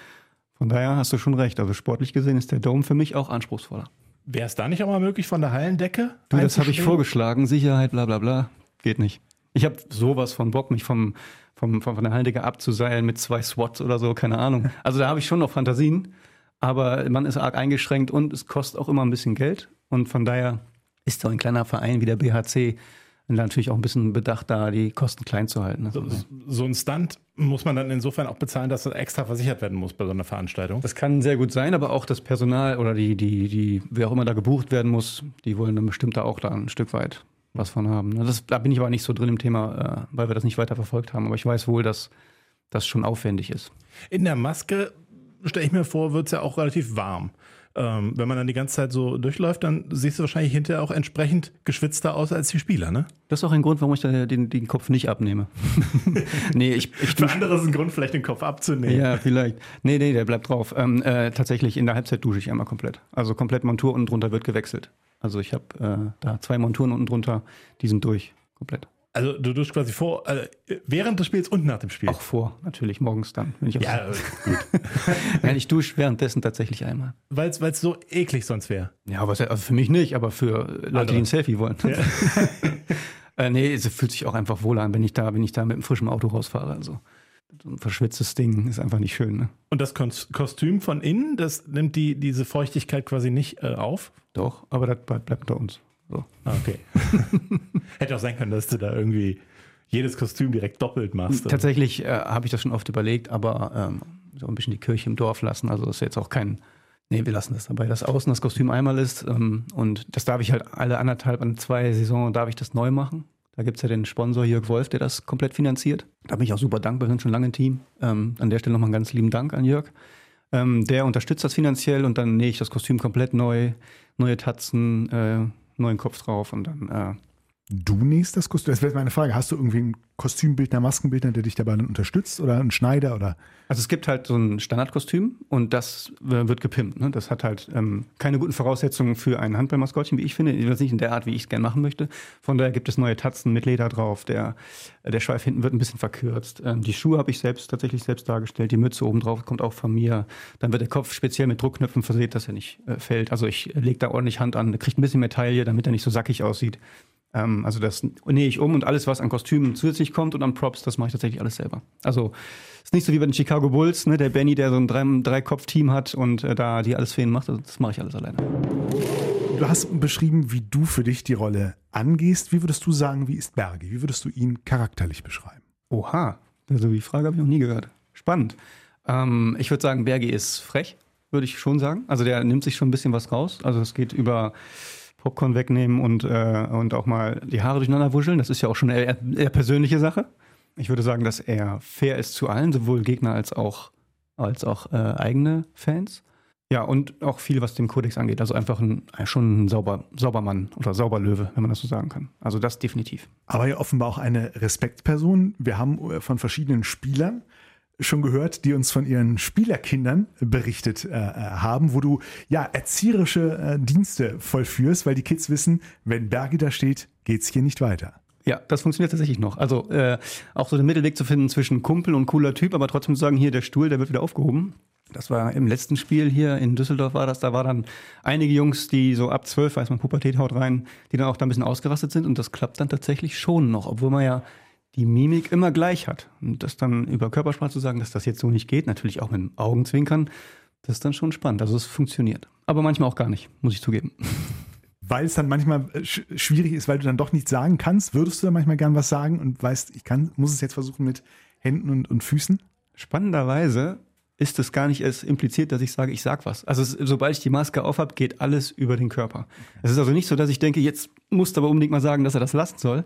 S1: Von daher hast du schon recht. Also sportlich gesehen ist der Dom für mich auch anspruchsvoller.
S4: Wäre es da nicht auch mal möglich von der Hallendecke?
S1: Du, das habe ich vorgeschlagen. Sicherheit, bla bla bla. Geht nicht. Ich habe sowas von Bock, mich vom, vom, von der Hallendecke abzuseilen mit zwei SWATs oder so, keine Ahnung. Also da habe ich schon noch Fantasien, aber man ist arg eingeschränkt und es kostet auch immer ein bisschen Geld. Und von daher ist so ein kleiner Verein wie der BHC natürlich auch ein bisschen bedacht, da die Kosten klein zu halten.
S4: So, so, ein Stunt muss man dann insofern auch bezahlen, dass er extra versichert werden muss bei so einer Veranstaltung.
S1: Das kann sehr gut sein, aber auch das Personal oder die, die, die, wer auch immer da gebucht werden muss, die wollen dann bestimmt da auch da ein Stück weit was von haben. Das, da bin ich aber nicht so drin im Thema, äh, weil wir das nicht weiter verfolgt haben. Aber ich weiß wohl, dass das schon aufwendig ist.
S4: In der Maske, stelle ich mir vor, wird es ja auch relativ warm. Ähm, wenn man dann die ganze Zeit so durchläuft, dann siehst du wahrscheinlich hinterher auch entsprechend geschwitzter aus als die Spieler, ne?
S1: Das ist auch ein Grund, warum ich da den, den Kopf nicht abnehme. nee, ich, ich
S4: Für andere ist ein Grund, vielleicht den Kopf abzunehmen.
S1: Ja, vielleicht. Nee, nee, der bleibt drauf. Ähm, äh, tatsächlich, in der Halbzeit dusche ich einmal komplett. Also komplett Montur unten drunter wird gewechselt. Also ich habe äh, da zwei Monturen unten drunter, die sind durch. Komplett.
S4: Also du duschst quasi vor, also während des Spiels und nach dem Spiel.
S1: Auch vor, natürlich, morgens dann. Wenn ich
S4: Ja, gut.
S1: Nein, ich dusche währenddessen tatsächlich einmal.
S4: Weil es so eklig sonst wäre.
S1: Ja, aber also für mich nicht, aber für Leute, die ein Selfie wollen. äh, nee, es fühlt sich auch einfach wohl an, wenn ich da, wenn ich da mit einem frischen Auto rausfahre. Also so ein verschwitztes Ding ist einfach nicht schön. Ne?
S4: Und das Kos- Kostüm von innen, das nimmt die, diese Feuchtigkeit quasi nicht äh, auf?
S1: Doch, aber das bleibt, unter uns. So.
S4: Ah, okay. Hätte auch sein können, dass du da irgendwie jedes Kostüm direkt doppelt machst.
S1: Tatsächlich äh, habe ich das schon oft überlegt, aber ähm, so ein bisschen die Kirche im Dorf lassen. Also das ist jetzt auch kein. Nee, wir lassen das dabei, dass außen das Kostüm einmal ist. Ähm, und das darf ich halt alle anderthalb, an zwei Saisonen darf ich das neu machen. Da gibt es ja den Sponsor Jörg Wolf, der das komplett finanziert. Da bin ich auch super dankbar, wir sind schon lange ein Team. Ähm, an der Stelle nochmal einen ganz lieben Dank an Jörg. Ähm, der unterstützt das finanziell und dann nähe ich das Kostüm komplett neu, neue Tatzen, äh, neuen Kopf drauf und dann äh,
S3: Du nähst das Kostüm? Das wäre meine Frage. Hast du irgendwie einen Kostümbildner, Maskenbildner, der dich dabei dann unterstützt oder einen Schneider oder?
S1: Also es gibt halt so ein Standardkostüm und das äh, wird gepimpt. Ne? Das hat halt ähm, keine guten Voraussetzungen für ein Handballmaskottchen, wie ich finde. Das nicht in der Art, wie ich es gerne machen möchte. Von daher gibt es neue Tatzen mit Leder drauf. Der, äh, der Schweif hinten wird ein bisschen verkürzt. Ähm, die Schuhe habe ich selbst tatsächlich selbst dargestellt. Die Mütze oben drauf kommt auch von mir. Dann wird der Kopf speziell mit Druckknöpfen versehen, dass er nicht äh, fällt. Also ich lege da ordentlich Hand an, kriegt ein bisschen mehr Taille, damit er nicht so sackig aussieht. Ähm, also das nähe ich um und alles, was an Kostümen zusätzlich kommt und an Props, das mache ich tatsächlich alles selber. Also ist nicht so wie bei den Chicago Bulls, ne? der Benny, der so ein drei- Drei-Kopf-Team hat und äh, da die alles für ihn macht. Also das mache ich alles alleine.
S3: Du hast beschrieben, wie du für dich die Rolle angehst. Wie würdest du sagen, wie ist Bergi? Wie würdest du ihn charakterlich beschreiben?
S1: Oha, also die Frage habe ich noch nie gehört. Spannend. Ähm, ich würde sagen, Bergi ist frech, würde ich schon sagen. Also der nimmt sich schon ein bisschen was raus. Also es geht über Popcorn wegnehmen und, äh, und auch mal die Haare durcheinander wuscheln. Das ist ja auch schon eine eher, eher persönliche Sache. Ich würde sagen, dass er fair ist zu allen, sowohl Gegner als auch, als auch äh, eigene Fans. Ja, und auch viel, was den Kodex angeht. Also einfach ein, schon ein sauber, Saubermann oder Sauberlöwe, wenn man das so sagen kann. Also das definitiv.
S3: Aber ja offenbar auch eine Respektperson. Wir haben äh, von verschiedenen Spielern schon gehört, die uns von ihren Spielerkindern berichtet äh, äh, haben, wo du ja erzieherische äh, Dienste vollführst, weil die Kids wissen, wenn Bergi da steht, geht's hier nicht weiter.
S1: Ja, das funktioniert tatsächlich noch. Also äh, auch so den Mittelweg zu finden zwischen Kumpel und cooler Typ, aber trotzdem zu sagen, hier der Stuhl, der wird wieder aufgehoben. Das war im letzten Spiel hier in Düsseldorf war das. Da war dann einige Jungs, die so ab zwölf, weiß man, Pubertät haut rein, die dann auch da ein bisschen ausgerastet sind und das klappt dann tatsächlich schon noch, obwohl man ja die Mimik immer gleich hat. Und das dann über Körpersprache zu sagen, dass das jetzt so nicht geht, natürlich auch mit dem Augenzwinkern, das ist dann schon spannend. Also es funktioniert. Aber manchmal auch gar nicht, muss ich zugeben.
S3: Weil es dann manchmal äh, sch schwierig ist, weil du dann doch nichts sagen kannst, würdest du dann manchmal gern was sagen und weißt, ich kann, muss es jetzt versuchen mit Händen und, und Füßen?
S1: Spannenderweise ist es gar nicht erst impliziert, dass ich sage, ich sag was. Also es, sobald ich die Maske aufhab, geht alles über den Körper. Es ist also nicht so, dass ich denke, jetzt musst du aber unbedingt mal sagen, dass er das lassen soll.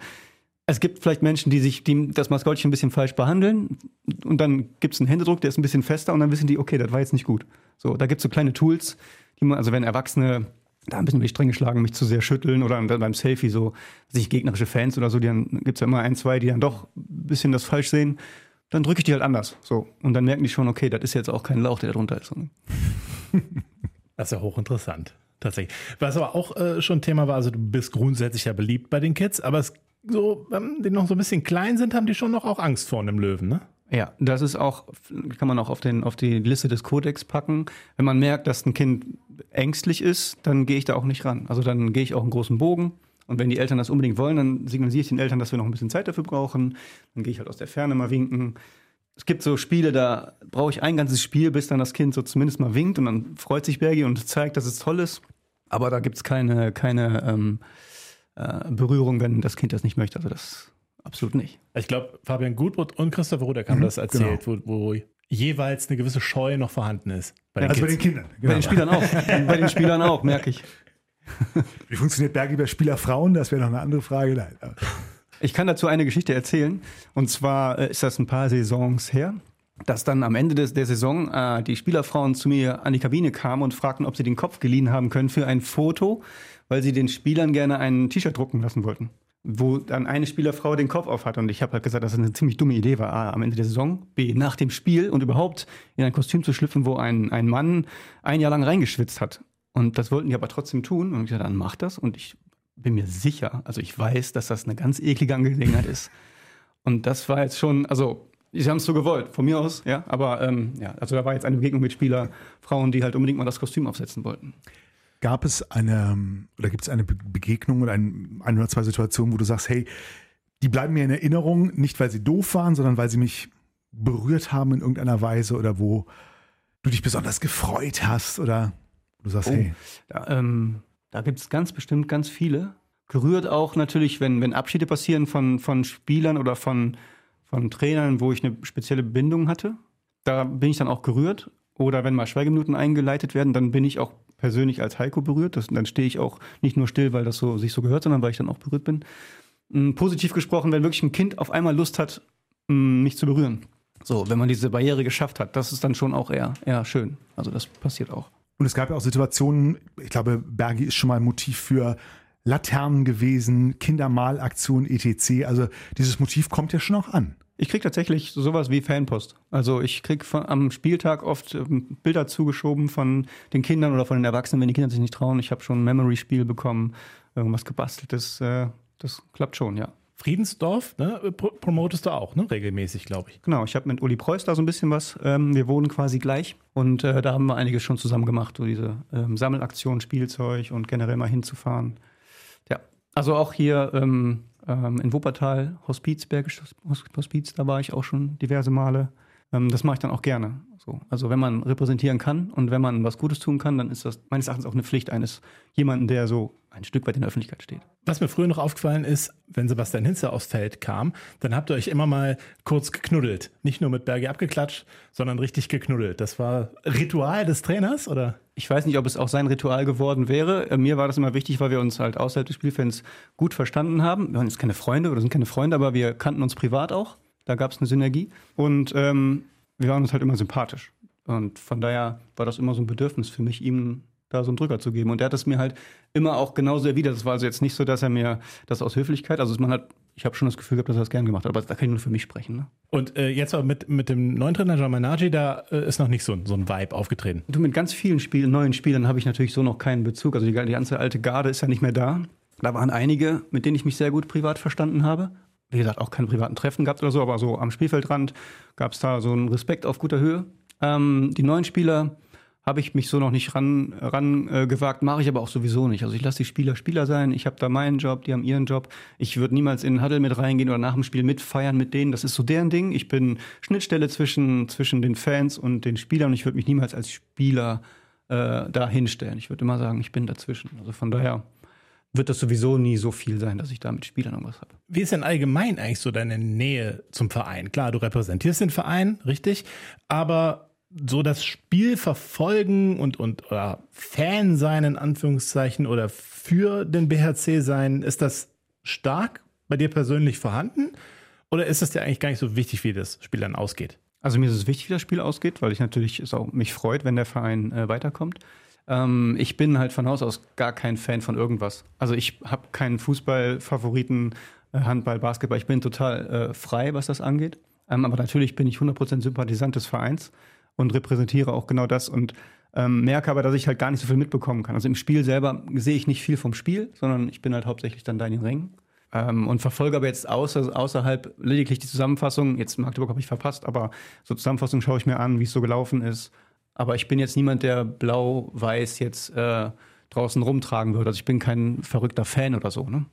S1: Es gibt vielleicht Menschen, die sich die, das Maskottchen ein bisschen falsch behandeln und dann gibt es einen Händedruck, der ist ein bisschen fester und dann wissen die, okay, das war jetzt nicht gut. So, da gibt es so kleine Tools, die man, also wenn Erwachsene da ein bisschen über die Stränge schlagen, mich zu sehr schütteln oder beim Selfie so, sich gegnerische Fans oder so, die dann gibt's ja immer ein, zwei, die dann doch ein bisschen das falsch sehen dann drücke ich die halt anders. So. Und dann merken die schon, okay, das ist jetzt auch kein Lauch, der da drunter ist.
S4: Das ist ja hochinteressant. Tatsächlich. Was aber auch äh, schon Thema war, also du bist grundsätzlich ja beliebt bei den Kids, aber es, so, ähm, die noch so ein bisschen klein sind, haben die schon noch auch Angst vor einem Löwen, ne?
S1: Ja, das ist auch, kann man auch auf, den, auf die Liste des Kodex packen. Wenn man merkt, dass ein Kind ängstlich ist, dann gehe ich da auch nicht ran. Also dann gehe ich auch einen großen Bogen. Und wenn die Eltern das unbedingt wollen, dann signalisiere ich den Eltern, dass wir noch ein bisschen Zeit dafür brauchen. Dann gehe ich halt aus der Ferne mal winken. Es gibt so Spiele, da brauche ich ein ganzes Spiel, bis dann das Kind so zumindest mal winkt und dann freut sich Bergi und zeigt, dass es toll ist. Aber da gibt es keine, keine ähm, äh, Berührung, wenn das Kind das nicht möchte. Also das absolut nicht.
S4: Ich glaube, Fabian Gutbrot und Christopher Rudek haben das erzählt, wo, wo jeweils eine gewisse Scheu noch vorhanden ist. Bei den
S3: Also bei den Kindern.
S1: Bei den Spielern auch. bei den Spielern auch, merke ich.
S3: Wie funktioniert Bergi bei Spielerfrauen? Das wäre noch eine andere Frage. Nein.
S1: Ich kann dazu eine Geschichte erzählen. Und zwar äh, ist das ein paar Saisons her. dass dann am Ende des, der Saison äh, die Spielerfrauen zu mir an die Kabine kamen und fragten, ob sie den Kopf geliehen haben können für ein Foto, weil sie den Spielern gerne ein T-Shirt drucken lassen wollten. Wo dann eine Spielerfrau den Kopf auf hat. Und ich habe halt gesagt, dass das eine ziemlich dumme Idee war. A, am Ende der Saison. B, nach dem Spiel und überhaupt in ein Kostüm zu schlüpfen, wo ein, ein Mann ein Jahr lang reingeschwitzt hat. Und das wollten die aber trotzdem tun. Und ich gesagt, dann mach das. Und ich bin mir sicher, also ich weiß, dass das eine ganz eklige Angelegenheit ist. Und das war jetzt schon, also Sie haben es so gewollt, von mir aus, ja. Aber ähm, ja, also da war jetzt eine Begegnung mit Spielerfrauen, die halt unbedingt mal das Kostüm aufsetzen wollten.
S3: Gab es eine oder gibt es eine Begegnung oder ein, ein oder zwei Situationen, wo du sagst, hey, die bleiben mir in Erinnerung, nicht weil sie doof waren, sondern weil sie mich berührt haben in irgendeiner Weise oder wo du dich besonders gefreut hast oder du sagst, oh, hey.
S1: Da, ähm, da gibt es ganz bestimmt ganz viele. Gerührt auch natürlich, wenn, wenn Abschiede passieren von, von Spielern oder von von Trainern, wo ich eine spezielle Bindung hatte. Da bin ich dann auch gerührt. Oder wenn mal Schweigeminuten eingeleitet werden, dann bin ich auch persönlich als Heiko berührt. Das, dann stehe ich auch nicht nur still, weil das so sich so gehört, sondern weil ich dann auch berührt bin. Ähm, positiv gesprochen, wenn wirklich ein Kind auf einmal Lust hat, ähm, mich zu berühren. So, wenn man diese Barriere geschafft hat, das ist dann schon auch eher, eher schön. Also das passiert auch.
S3: Und es gab ja auch Situationen, ich glaube, Bergi ist schon mal ein Motiv für Laternen gewesen, Kindermalaktion, etc. Also dieses Motiv kommt ja schon auch an.
S1: Ich kriege tatsächlich sowas wie Fanpost. Also ich kriege am Spieltag oft ähm, Bilder zugeschoben von den Kindern oder von den Erwachsenen, wenn die Kinder sich nicht trauen. Ich habe schon ein Memory-Spiel bekommen, irgendwas gebasteltes. Äh, das klappt schon, ja.
S4: Friedensdorf, ne, promotest du auch, ne, regelmäßig, glaube ich.
S1: Genau, ich habe mit Uli Preuß da so ein bisschen was. Ähm, wir wohnen quasi gleich und äh, da haben wir einiges schon zusammen gemacht, so diese ähm, Sammelaktion, Spielzeug und generell mal hinzufahren. Ja, also auch hier ähm, ähm, in Wuppertal, Hospiz, Bergisches Hospiz, da war ich auch schon diverse Male. Ähm, das mache ich dann auch gerne. So. Also wenn man repräsentieren kann und wenn man was Gutes tun kann, dann ist das meines Erachtens auch eine Pflicht eines jemanden, der so ein Stück weit in der Öffentlichkeit steht.
S4: Was mir früher noch aufgefallen ist, wenn Sebastian Hinze aufs Feld kam, dann habt ihr euch immer mal kurz geknuddelt. Nicht nur mit Berge abgeklatscht, sondern richtig geknuddelt. Das war Ritual des Trainers, oder?
S1: Ich weiß nicht, ob es auch sein Ritual geworden wäre. Äh, mir war das immer wichtig, weil wir uns halt außerhalb des Spielfans gut verstanden haben. Wir waren jetzt keine Freunde oder sind keine Freunde, aber wir kannten uns privat auch. Da gab es eine Synergie. Und ähm, wir waren uns halt immer sympathisch. Und von daher war das immer so ein Bedürfnis für mich, ihm da so einen Drücker zu geben. Und er hat es mir halt immer auch genauso erwidert. Das war also jetzt nicht so, dass er mir das aus Höflichkeit, also man hat, ich habe schon das Gefühl gehabt, dass er das gern gemacht hat, aber da kann ich nur für mich sprechen. Ne?
S4: Und äh, jetzt aber mit, mit dem neuen Trainer Jean Managi, da äh, ist noch nicht so, so ein Vibe aufgetreten.
S1: Du, mit ganz vielen Spiel, neuen Spielern habe ich natürlich so noch keinen Bezug. Also die, die ganze alte Garde ist ja nicht mehr da. Da waren einige, mit denen ich mich sehr gut privat verstanden habe. Wie gesagt, auch keine privaten Treffen gehabt oder so, aber so am Spielfeldrand gab es da so einen Respekt auf guter Höhe. Ähm, die neuen Spieler habe ich mich so noch nicht ran, ran äh, mache ich aber auch sowieso nicht. Also ich lasse die Spieler Spieler sein, ich habe da meinen Job, die haben ihren Job. Ich würde niemals in den Huddle mit reingehen oder nach dem Spiel mitfeiern mit denen. Das ist so deren Ding. Ich bin Schnittstelle zwischen, zwischen den Fans und den Spielern und ich würde mich niemals als Spieler äh, da hinstellen. Ich würde immer sagen, ich bin dazwischen. Also von daher wird das sowieso nie so viel sein, dass ich da mit Spielern irgendwas habe.
S4: Wie ist denn allgemein eigentlich so deine Nähe zum Verein? Klar, du repräsentierst den Verein, richtig, aber so das Spiel verfolgen und, und oder Fan sein, in Anführungszeichen, oder für den BHC sein, ist das stark bei dir persönlich vorhanden? Oder ist es dir eigentlich gar nicht so wichtig, wie das Spiel dann ausgeht?
S1: Also mir ist es wichtig, wie das Spiel ausgeht, weil ich natürlich es auch mich freut, wenn der Verein äh, weiterkommt. Ähm, ich bin halt von Haus aus gar kein Fan von irgendwas. Also ich habe keinen Fußball-Favoriten, äh, Handball, Basketball. Ich bin total äh, frei, was das angeht. Ähm, aber natürlich bin ich 100% Sympathisant des Vereins und repräsentiere auch genau das und ähm, merke aber, dass ich halt gar nicht so viel mitbekommen kann. Also im Spiel selber sehe ich nicht viel vom Spiel, sondern ich bin halt hauptsächlich dann da in den Rängen. Ähm, und verfolge aber jetzt außer, außerhalb lediglich die Zusammenfassung. Jetzt Magdeburg habe ich verpasst, aber so Zusammenfassung schaue ich mir an, wie es so gelaufen ist. Aber ich bin jetzt niemand, der blau-weiß jetzt äh, draußen rumtragen würde. Also ich bin kein verrückter Fan oder so. Ne?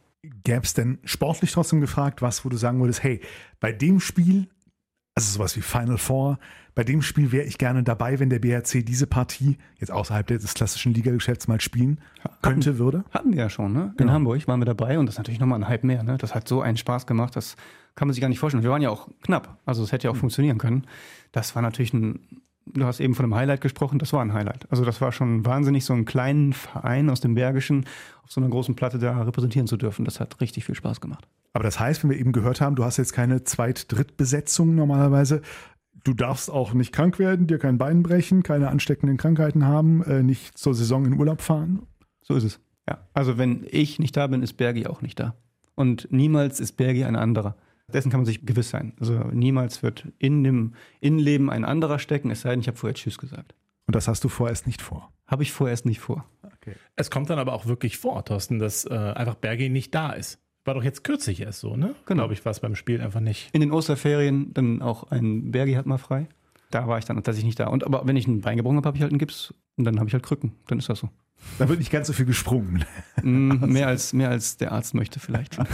S3: Gäbe es denn sportlich trotzdem gefragt, was, wo du sagen würdest, hey, bei dem Spiel also sowas wie Final Four. Bei dem Spiel wäre ich gerne dabei, wenn der BRC diese Partie jetzt außerhalb des klassischen Ligageschäfts mal spielen könnte,
S1: hatten,
S3: würde.
S1: Hatten wir ja schon, ne? In genau. Hamburg waren wir dabei und das ist natürlich nochmal ein Hype mehr, ne? Das hat so einen Spaß gemacht, das kann man sich gar nicht vorstellen. Wir waren ja auch knapp, also es hätte ja auch mhm. funktionieren können. Das war natürlich ein, du hast eben von einem Highlight gesprochen, das war ein Highlight. Also das war schon wahnsinnig, so einen kleinen Verein aus dem Bergischen auf so einer großen Platte da repräsentieren zu dürfen. Das hat richtig viel Spaß gemacht.
S3: Aber das heißt, wenn wir eben gehört haben, du hast jetzt keine Zweit-Drittbesetzung normalerweise, du darfst auch nicht krank werden, dir kein Bein brechen, keine ansteckenden Krankheiten haben, äh, nicht zur Saison in Urlaub fahren.
S1: So ist es. Ja. Also wenn ich nicht da bin, ist Bergi auch nicht da. Und niemals ist Bergi ein anderer. Dessen kann man sich gewiss sein. Also niemals wird in dem Innenleben ein anderer stecken, es sei denn, ich habe vorher Tschüss gesagt.
S3: Und das hast du vorerst nicht vor.
S1: Habe ich vorerst nicht vor.
S4: Es kommt dann aber auch wirklich vor, Thorsten, dass äh, einfach Bergi nicht da ist. War doch jetzt kürzlich erst so, ne?
S1: Genau.
S4: Glaube ich, war es beim Spiel einfach nicht.
S1: In den Osterferien dann auch ein Bergi hat mal frei. Da war ich dann tatsächlich nicht da. Und aber wenn ich ein Bein gebrochen habe, habe ich halt einen Gips und dann habe ich halt Krücken. Dann ist das so.
S3: Da wird nicht ganz so viel gesprungen.
S1: Mm, mehr, als, mehr als der Arzt möchte vielleicht.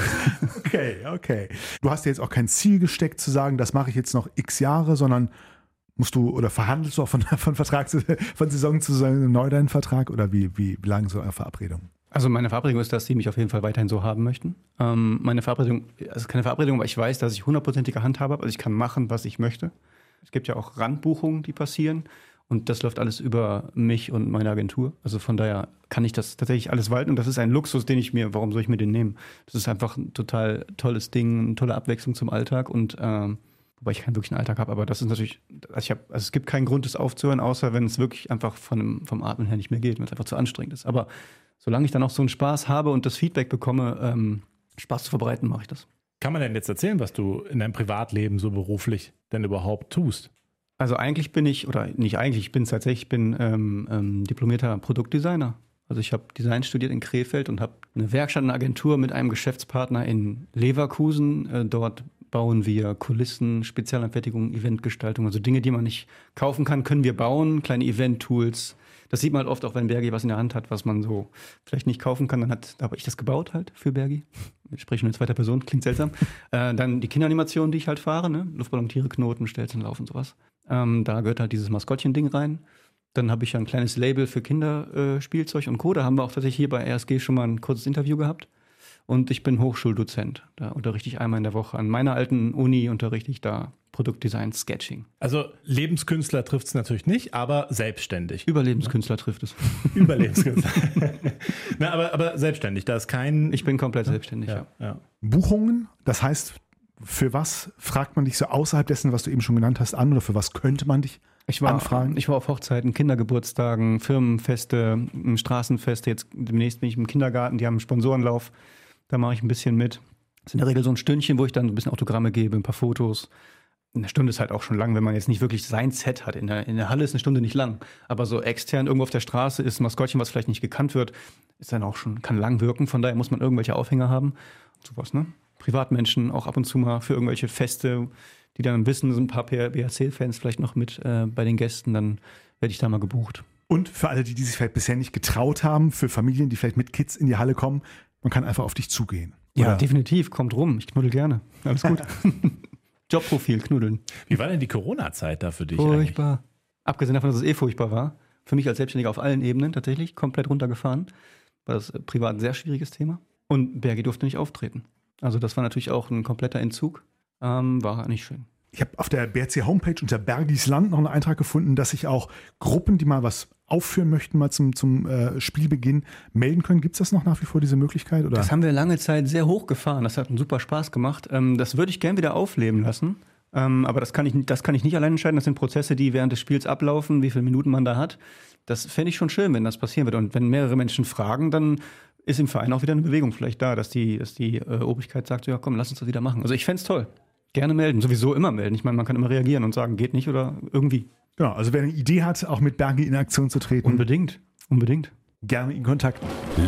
S3: Okay, okay. Du hast dir jetzt auch kein Ziel gesteckt zu sagen, das mache ich jetzt noch x Jahre, sondern musst du oder verhandelst du auch von, von Vertrag zu, von Saison zu Saison neu deinen Vertrag oder wie, wie, wie lang so eine Verabredung?
S1: Also meine Verabredung ist, dass sie mich auf jeden Fall weiterhin so haben möchten. Ähm, meine Verabredung, also keine Verabredung, aber ich weiß, dass ich hundertprozentige Hand habe. Also ich kann machen, was ich möchte. Es gibt ja auch Randbuchungen, die passieren. Und das läuft alles über mich und meine Agentur. Also von daher kann ich das tatsächlich alles walten. Und das ist ein Luxus, den ich mir, warum soll ich mir den nehmen? Das ist einfach ein total tolles Ding, eine tolle Abwechslung zum Alltag. Und ähm, wobei ich keinen wirklichen Alltag habe, aber das ist natürlich, also, ich hab, also es gibt keinen Grund, das aufzuhören, außer wenn es wirklich einfach von dem, vom Atmen her nicht mehr geht, wenn es einfach zu anstrengend ist. Aber solange ich dann auch so einen Spaß habe und das Feedback bekomme, ähm, Spaß zu verbreiten, mache ich das.
S4: Kann man denn jetzt erzählen, was du in deinem Privatleben so beruflich denn überhaupt tust?
S1: Also eigentlich bin ich, oder nicht eigentlich, ich bin tatsächlich, ich bin ähm, ähm, diplomierter Produktdesigner. Also ich habe Design studiert in Krefeld und habe eine Werkstatt, eine Agentur mit einem Geschäftspartner in Leverkusen. Äh, dort bauen wir Kulissen, Spezialanfertigungen, Eventgestaltung, also Dinge, die man nicht kaufen kann, können wir bauen, kleine Event-Tools. Das sieht man halt oft auch, wenn Bergi was in der Hand hat, was man so vielleicht nicht kaufen kann. Dann habe ich das gebaut halt für Bergi. Ich spreche nur in zweiter Person, klingt seltsam. äh, dann die Kinderanimation, die ich halt fahre, ne? Luftballon, Tiere, Knoten, Stelzen, Laufen, sowas. Ähm, da gehört halt dieses Maskottchen-Ding rein. Dann habe ich ja ein kleines Label für Kinderspielzeug äh, und Co. Da haben wir auch tatsächlich hier bei RSG schon mal ein kurzes Interview gehabt. Und ich bin Hochschuldozent. Da unterrichte ich einmal in der Woche. An meiner alten Uni unterrichte ich da Produktdesign, Sketching.
S4: Also Lebenskünstler trifft es natürlich nicht, aber selbstständig.
S1: Überlebenskünstler trifft es.
S4: Überlebenskünstler. Na, aber, aber selbstständig, da ist kein.
S1: Ich bin komplett selbstständig, ja.
S4: ja. ja.
S3: Buchungen, das heißt, für was fragt man dich so außerhalb dessen, was du eben schon genannt hast, an oder für was könnte man dich
S1: Ich war,
S3: anfragen?
S1: ich war auf Hochzeiten, Kindergeburtstagen, Firmenfeste, Straßenfeste. Jetzt demnächst bin ich im Kindergarten, die haben einen Sponsorenlauf. Da mache ich ein bisschen mit. Das ist in der Regel so ein Stündchen, wo ich dann so ein bisschen Autogramme gebe, ein paar Fotos. Eine Stunde ist halt auch schon lang, wenn man jetzt nicht wirklich sein Set hat. In der, in der Halle ist eine Stunde nicht lang. Aber so extern irgendwo auf der Straße ist ein Maskottchen, was vielleicht nicht gekannt wird, ist dann auch schon, kann lang wirken. Von daher muss man irgendwelche Aufhänger haben. Sowas, ne? Privatmenschen auch ab und zu mal für irgendwelche Feste, die dann wissen, so ein paar BHC-Fans vielleicht noch mit äh, bei den Gästen, dann werde ich da mal gebucht.
S3: Und für alle, die, die sich vielleicht bisher nicht getraut haben, für Familien, die vielleicht mit Kids in die Halle kommen, man kann einfach auf dich zugehen.
S1: Ja,
S3: Oder-
S1: definitiv. Kommt rum. Ich knuddel gerne. Alles gut. Jobprofil, knuddeln.
S4: Wie war denn die Corona-Zeit da für dich eigentlich?
S1: Furchtbar. Abgesehen davon, dass es eh furchtbar war. Für mich als Selbstständiger auf allen Ebenen tatsächlich komplett runtergefahren. War das äh, privat ein sehr schwieriges Thema. Und Bergi durfte nicht auftreten. Also das war natürlich auch ein kompletter Entzug. Ähm, war nicht schön.
S3: Ich habe auf der BRC Homepage unter Bergis Land noch einen Eintrag gefunden, dass sich auch Gruppen, die mal was aufführen möchten, mal zum, zum äh, Spielbeginn melden können. Gibt es das noch nach wie vor, diese Möglichkeit? Oder?
S1: Das haben wir lange Zeit sehr hoch gefahren. Das hat einen super Spaß gemacht. Ähm, das würde ich gern wieder aufleben lassen. Ähm, aber das kann, ich, nicht- das kann ich nicht allein entscheiden. Das sind Prozesse, die während des Spiels ablaufen, wie viele Minuten man da hat. Das fände ich schon schön, wenn das passieren würde. Und wenn mehrere Menschen fragen, dann ist im Verein auch wieder eine Bewegung vielleicht da, dass die, dass die äh, Obrigkeit sagt, ja komm, lass uns das wieder machen. Also ich fände es toll. Gerne melden, sowieso immer melden. Ich meine, man kann immer reagieren und sagen, geht nicht oder irgendwie.
S3: Genau, also wer eine Idee hat, auch mit Bergi in Aktion zu treten,
S1: Unbedingt. Unbedingt.
S3: gerne in Kontakt.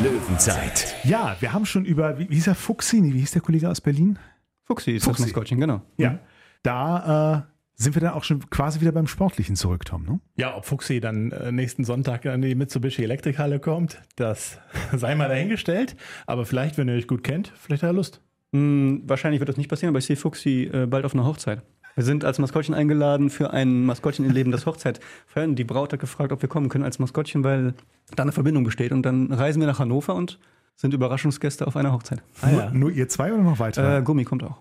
S2: Löwenzeit.
S3: Ja, wir haben schon über, wie, wie hieß der Fuchsi? Nee, wie hieß der Kollege aus Berlin?
S1: Fuchsi ist
S3: Fuchsi.
S1: das Maskottchen, genau.
S3: Ja. Da äh, sind wir dann auch schon quasi wieder beim Sportlichen zurück, Tom. Ne?
S4: Ja, ob Fuchsi dann äh, nächsten Sonntag in die Mitsubishi Elektrikhalle kommt, das sei mal dahingestellt. Aber vielleicht, wenn ihr euch gut kennt, vielleicht hat er Lust.
S1: Hm, wahrscheinlich wird das nicht passieren, aber ich sehe Fuchsi äh, bald auf einer Hochzeit. Wir sind als Maskottchen eingeladen für ein Maskottchen in Leben das Hochzeit feiern. Die Braut hat gefragt, ob wir kommen können als Maskottchen, weil da eine Verbindung besteht. Und dann reisen wir nach Hannover und sind Überraschungsgäste auf einer Hochzeit.
S4: Ah, ja.
S3: Nur ihr zwei oder noch weitere?
S1: Äh, Gummi kommt auch.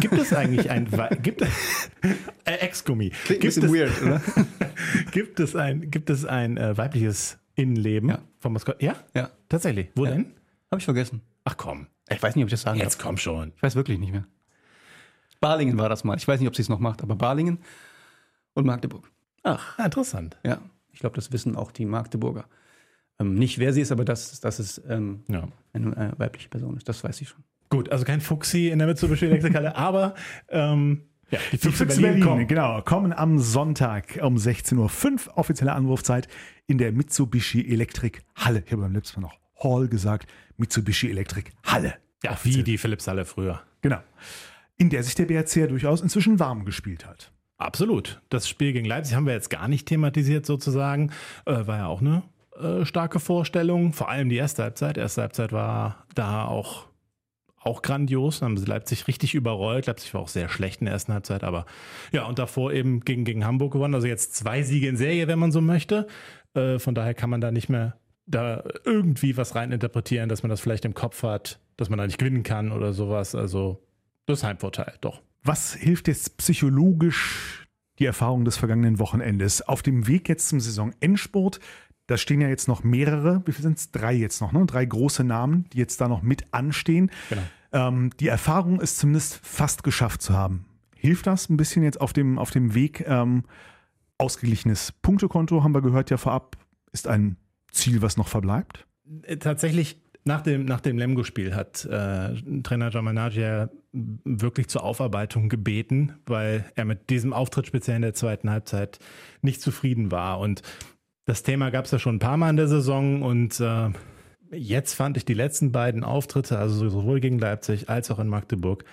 S4: Gibt es eigentlich ein gibt äh, Ex-Gummi? Gibt es,
S1: weird, oder?
S4: gibt es ein gibt es ein äh, weibliches Innenleben
S1: Ja.
S4: vom Maskott? Ja,
S1: ja,
S4: tatsächlich. Wo
S1: Ja.
S4: denn?
S1: habe ich vergessen.
S4: Ach komm,
S1: Ich weiß nicht, ob ich das sagen
S4: jetzt
S1: darf.
S4: komm schon.
S1: Ich weiß wirklich nicht mehr. Balingen war das mal. Ich weiß nicht, ob sie es noch macht, aber Balingen und Magdeburg.
S4: Ach, interessant.
S1: Ja, ich glaube, das wissen auch die Magdeburger. Ähm, nicht, wer sie ist, aber dass, dass es ähm,
S4: Ja.
S1: eine äh, weibliche Person ist. Das weiß ich schon.
S4: Gut, also kein Fuchsi in der Mitsubishi Elektrikhalle, aber ähm, ja, die Füchse
S3: Füchse
S4: Berlin,
S3: Berlin,
S4: kommen.
S3: genau, kommen am Sonntag um 16.05 Uhr, offizielle Anwurfzeit in der Mitsubishi Elektrik Halle. Ich habe beim letzten Mal noch Hall gesagt, Mitsubishi Elektrik Halle.
S4: Ja, wie die Philips-Halle früher.
S3: Genau. In der sich der BRC ja durchaus inzwischen warm gespielt hat.
S4: Absolut. Das Spiel gegen Leipzig haben wir jetzt gar nicht thematisiert sozusagen. Äh, war ja auch eine äh, starke Vorstellung. Vor allem die erste Halbzeit. Erste Halbzeit war da auch, auch grandios. Haben sie Leipzig richtig überrollt. Leipzig war auch sehr schlecht in der ersten Halbzeit. Aber ja, und davor eben gegen, gegen Hamburg gewonnen. Also jetzt zwei Siege in Serie, wenn man so möchte. Äh, von daher kann man da nicht mehr da irgendwie was reininterpretieren, dass man das vielleicht im Kopf hat, dass man da nicht gewinnen kann oder sowas. Also das Heimvorteil, doch.
S3: Was hilft jetzt psychologisch die Erfahrung des vergangenen Wochenendes? Auf dem Weg jetzt zum Saisonendspurt, da stehen ja jetzt noch mehrere, wie viel sind es? Drei jetzt noch, ne? Drei große Namen, die jetzt da noch mit anstehen.
S4: Genau.
S3: Ähm, die Erfahrung ist zumindest fast geschafft zu haben. Hilft das ein bisschen jetzt auf dem, auf dem Weg? Ähm, ausgeglichenes Punktekonto, haben wir gehört ja vorab, ist ein Ziel, was noch verbleibt.
S4: Äh, tatsächlich nach dem, nach dem Lemgo-Spiel hat äh, Trainer Jamanagi ja wirklich zur Aufarbeitung gebeten, weil er mit diesem Auftritt speziell in der zweiten Halbzeit nicht zufrieden war. Und das Thema gab es ja schon ein paar Mal in der Saison und äh, jetzt fand ich die letzten beiden Auftritte, also sowohl gegen Leipzig als auch in Magdeburg,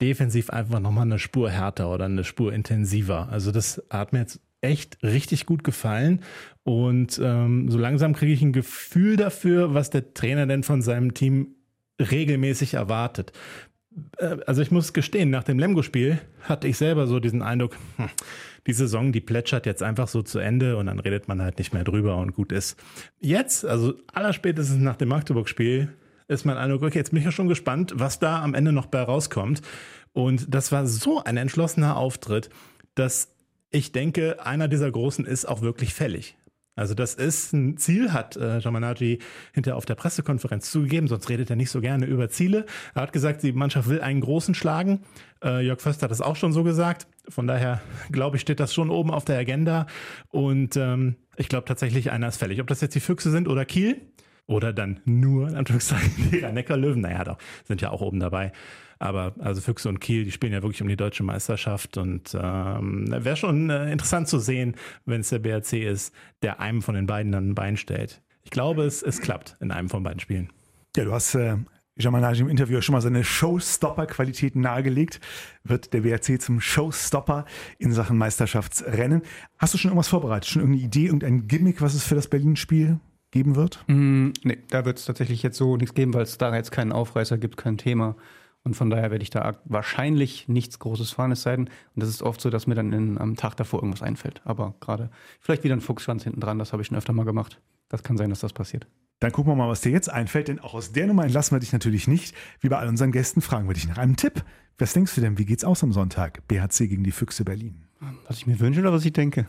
S4: defensiv einfach nochmal eine Spur härter oder eine Spur intensiver. Also das hat mir jetzt echt richtig gut gefallen und ähm, so langsam kriege ich ein Gefühl dafür, was der Trainer denn von seinem Team regelmäßig erwartet. Äh, also ich muss gestehen, nach dem Lemgo-Spiel hatte ich selber so diesen Eindruck, hm, die Saison, die plätschert jetzt einfach so zu Ende und dann redet man halt nicht mehr drüber und gut ist. Jetzt, also allerspätestens nach dem Magdeburg-Spiel, ist mein Eindruck, okay, jetzt bin ich ja schon gespannt, was da am Ende noch bei rauskommt. Und das war so ein entschlossener Auftritt, dass ich denke, einer dieser Großen ist auch wirklich fällig. Also das ist ein Ziel, hat äh, Jamanagi hinterher auf der Pressekonferenz zugegeben, sonst redet er nicht so gerne über Ziele. Er hat gesagt, die Mannschaft will einen Großen schlagen. Äh, Jörg Förster hat das auch schon so gesagt. Von daher, glaube ich, steht das schon oben auf der Agenda. Und ähm, ich glaube tatsächlich, einer ist fällig. Ob das jetzt die Füchse sind oder Kiel oder dann nur, in Anführungszeichen, die Rhein-Neckar-Löwen, naja, doch, sind ja auch oben dabei. Aber also Füchse und Kiel, die spielen ja wirklich um die deutsche Meisterschaft und ähm, wäre schon äh, interessant zu sehen, wenn es der BRC ist, der einem von den beiden dann ein Bein stellt. Ich glaube, es, es klappt in einem von beiden Spielen.
S3: Ja, du hast äh, Jamanagi im Interview schon mal seine Showstopper-Qualitäten nahegelegt. Wird der WRC zum Showstopper in Sachen Meisterschaftsrennen. Hast du schon irgendwas vorbereitet? Schon irgendeine Idee, irgendein Gimmick, was es für das Berlin-Spiel geben wird?
S1: Mm, nee, da wird es tatsächlich jetzt so nichts geben, weil es da jetzt keinen Aufreißer gibt, kein Thema. Und von daher werde ich da wahrscheinlich nichts Großes fahren, es sei denn, und das ist oft so, dass mir dann in, am Tag davor irgendwas einfällt. Aber gerade vielleicht wieder ein Fuchsschwanz hinten dran, das habe ich schon öfter mal gemacht. Das kann sein, dass das passiert.
S3: Dann gucken wir mal, was dir jetzt einfällt, denn auch aus der Nummer entlassen wir dich natürlich nicht. Wie bei all unseren Gästen fragen wir dich nach einem Tipp. Was denkst du denn, wie geht's aus am Sonntag? BHC gegen die Füchse Berlin.
S1: Was ich mir wünsche oder was ich denke?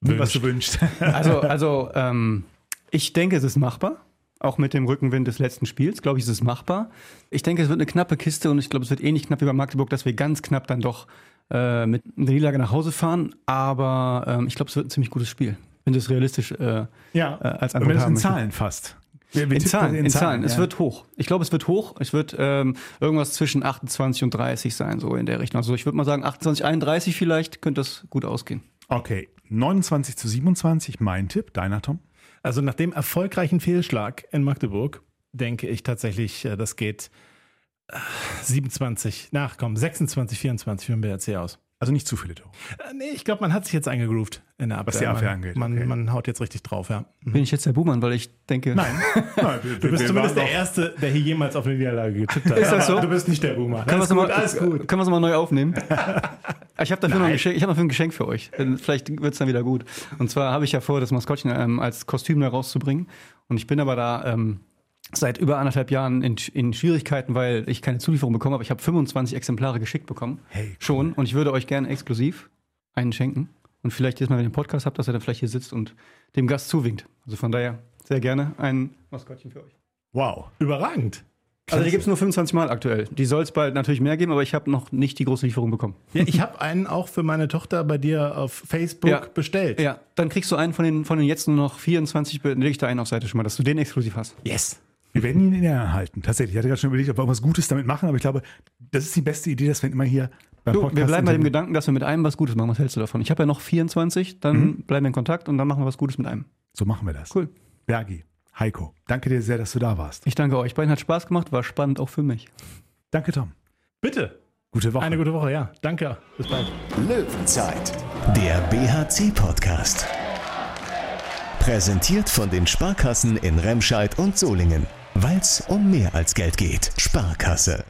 S3: Was du wünschst.
S1: Also, also ähm, ich denke, es ist machbar. Auch mit dem Rückenwind des letzten Spiels, glaube ich, ist es machbar. Ich denke, es wird eine knappe Kiste und ich glaube, es wird ähnlich knapp wie bei Magdeburg, dass wir ganz knapp dann doch äh, mit einer Niederlage nach Hause fahren. Aber ähm, ich glaube, es wird ein ziemlich gutes Spiel. Wenn du es realistisch äh,
S3: ja,
S1: äh, als
S3: wenn
S1: Antwort
S3: es
S1: haben
S3: in. Zahlen fasst. Wir- wir
S1: In Zahlen, in Zahlen. Es
S3: ja.
S1: wird hoch. Ich glaube, es wird hoch. Es wird ähm, irgendwas zwischen 28 und 30 sein, so in der Richtung. Also ich würde mal sagen, 28, 31 vielleicht könnte das gut ausgehen.
S3: Okay, 29 zu 27, mein Tipp. Deiner, Tom?
S4: Also nach dem erfolgreichen Fehlschlag in Magdeburg denke ich tatsächlich, äh, das geht äh, 27, nach komm, 26, 24 für den BRC aus.
S3: Also nicht zu viele Tore.
S4: Äh, Nee, ich glaube, man hat sich jetzt eingegroovt in der Abwehr.
S3: Was die Abwehr
S4: man,
S3: angeht,
S4: Man,
S3: okay.
S4: man haut jetzt richtig drauf, ja.
S1: Bin ich jetzt der Buhmann, weil ich denke.
S3: Nein. Nein wir,
S4: Du bist zumindest der Erste, der hier jemals auf eine Niederlage getippt hat.
S1: Ist das so?
S4: Du bist nicht der Boomer.
S1: Können wir
S4: Alles
S1: es
S4: gut,
S1: mal,
S4: alles gut.
S1: Können wir es mal neu aufnehmen? ich habe dafür noch ein Geschenk, ich habe dafür ein Geschenk für euch. Vielleicht wird es dann wieder gut. Und zwar habe ich ja vor, das Maskottchen ähm, als Kostüm da rauszubringen. Und ich bin aber da ähm, seit über anderthalb Jahren in, in Schwierigkeiten, weil ich keine Zulieferung bekommen habe. Ich habe 25 Exemplare geschickt bekommen.
S3: Hey, cool.
S1: Schon. Und ich würde euch gerne exklusiv einen schenken. Und vielleicht jetzt mal, wenn ihr einen Podcast habt, dass er dann vielleicht hier sitzt und dem Gast zuwinkt. Also von daher sehr gerne ein Maskottchen für euch.
S3: Wow.
S4: Überragend.
S1: Also die gibt es nur 25 Mal aktuell. Die soll es bald natürlich mehr geben, aber ich habe noch nicht die große Lieferung bekommen.
S4: Ja, ich habe einen auch für meine Tochter bei dir auf Facebook
S1: Ja.
S4: bestellt.
S1: Ja, dann kriegst du einen von den, von den jetzt nur noch 24, leg ich da einen auf Seite schon mal, dass du den exklusiv hast.
S4: Yes.
S3: Wir werden ihn in der Hand halten. Tatsächlich. Ich hatte gerade schon überlegt, ob wir was Gutes damit machen, aber ich glaube, das ist die beste Idee, dass wir immer hier beim
S1: Du,
S3: Podcast
S1: wir bleiben bei dem. Gedanken, dass wir mit einem was Gutes machen. Was hältst du davon? Ich habe ja noch 24, dann bleiben wir in Kontakt und dann machen wir was Gutes mit einem.
S3: So machen wir das.
S1: Cool.
S3: Bergi, Heiko, danke dir sehr, dass du da warst.
S1: Ich danke euch beiden, hat Spaß gemacht, war spannend auch für mich.
S3: Danke, Tom.
S4: Bitte.
S3: Gute Woche.
S4: Eine gute Woche, ja. Danke. Bis bald.
S2: Löwenzeit, der BHC-Podcast. Präsentiert von den Sparkassen in Remscheid und Solingen. Weil es um mehr als Geld geht. Sparkasse.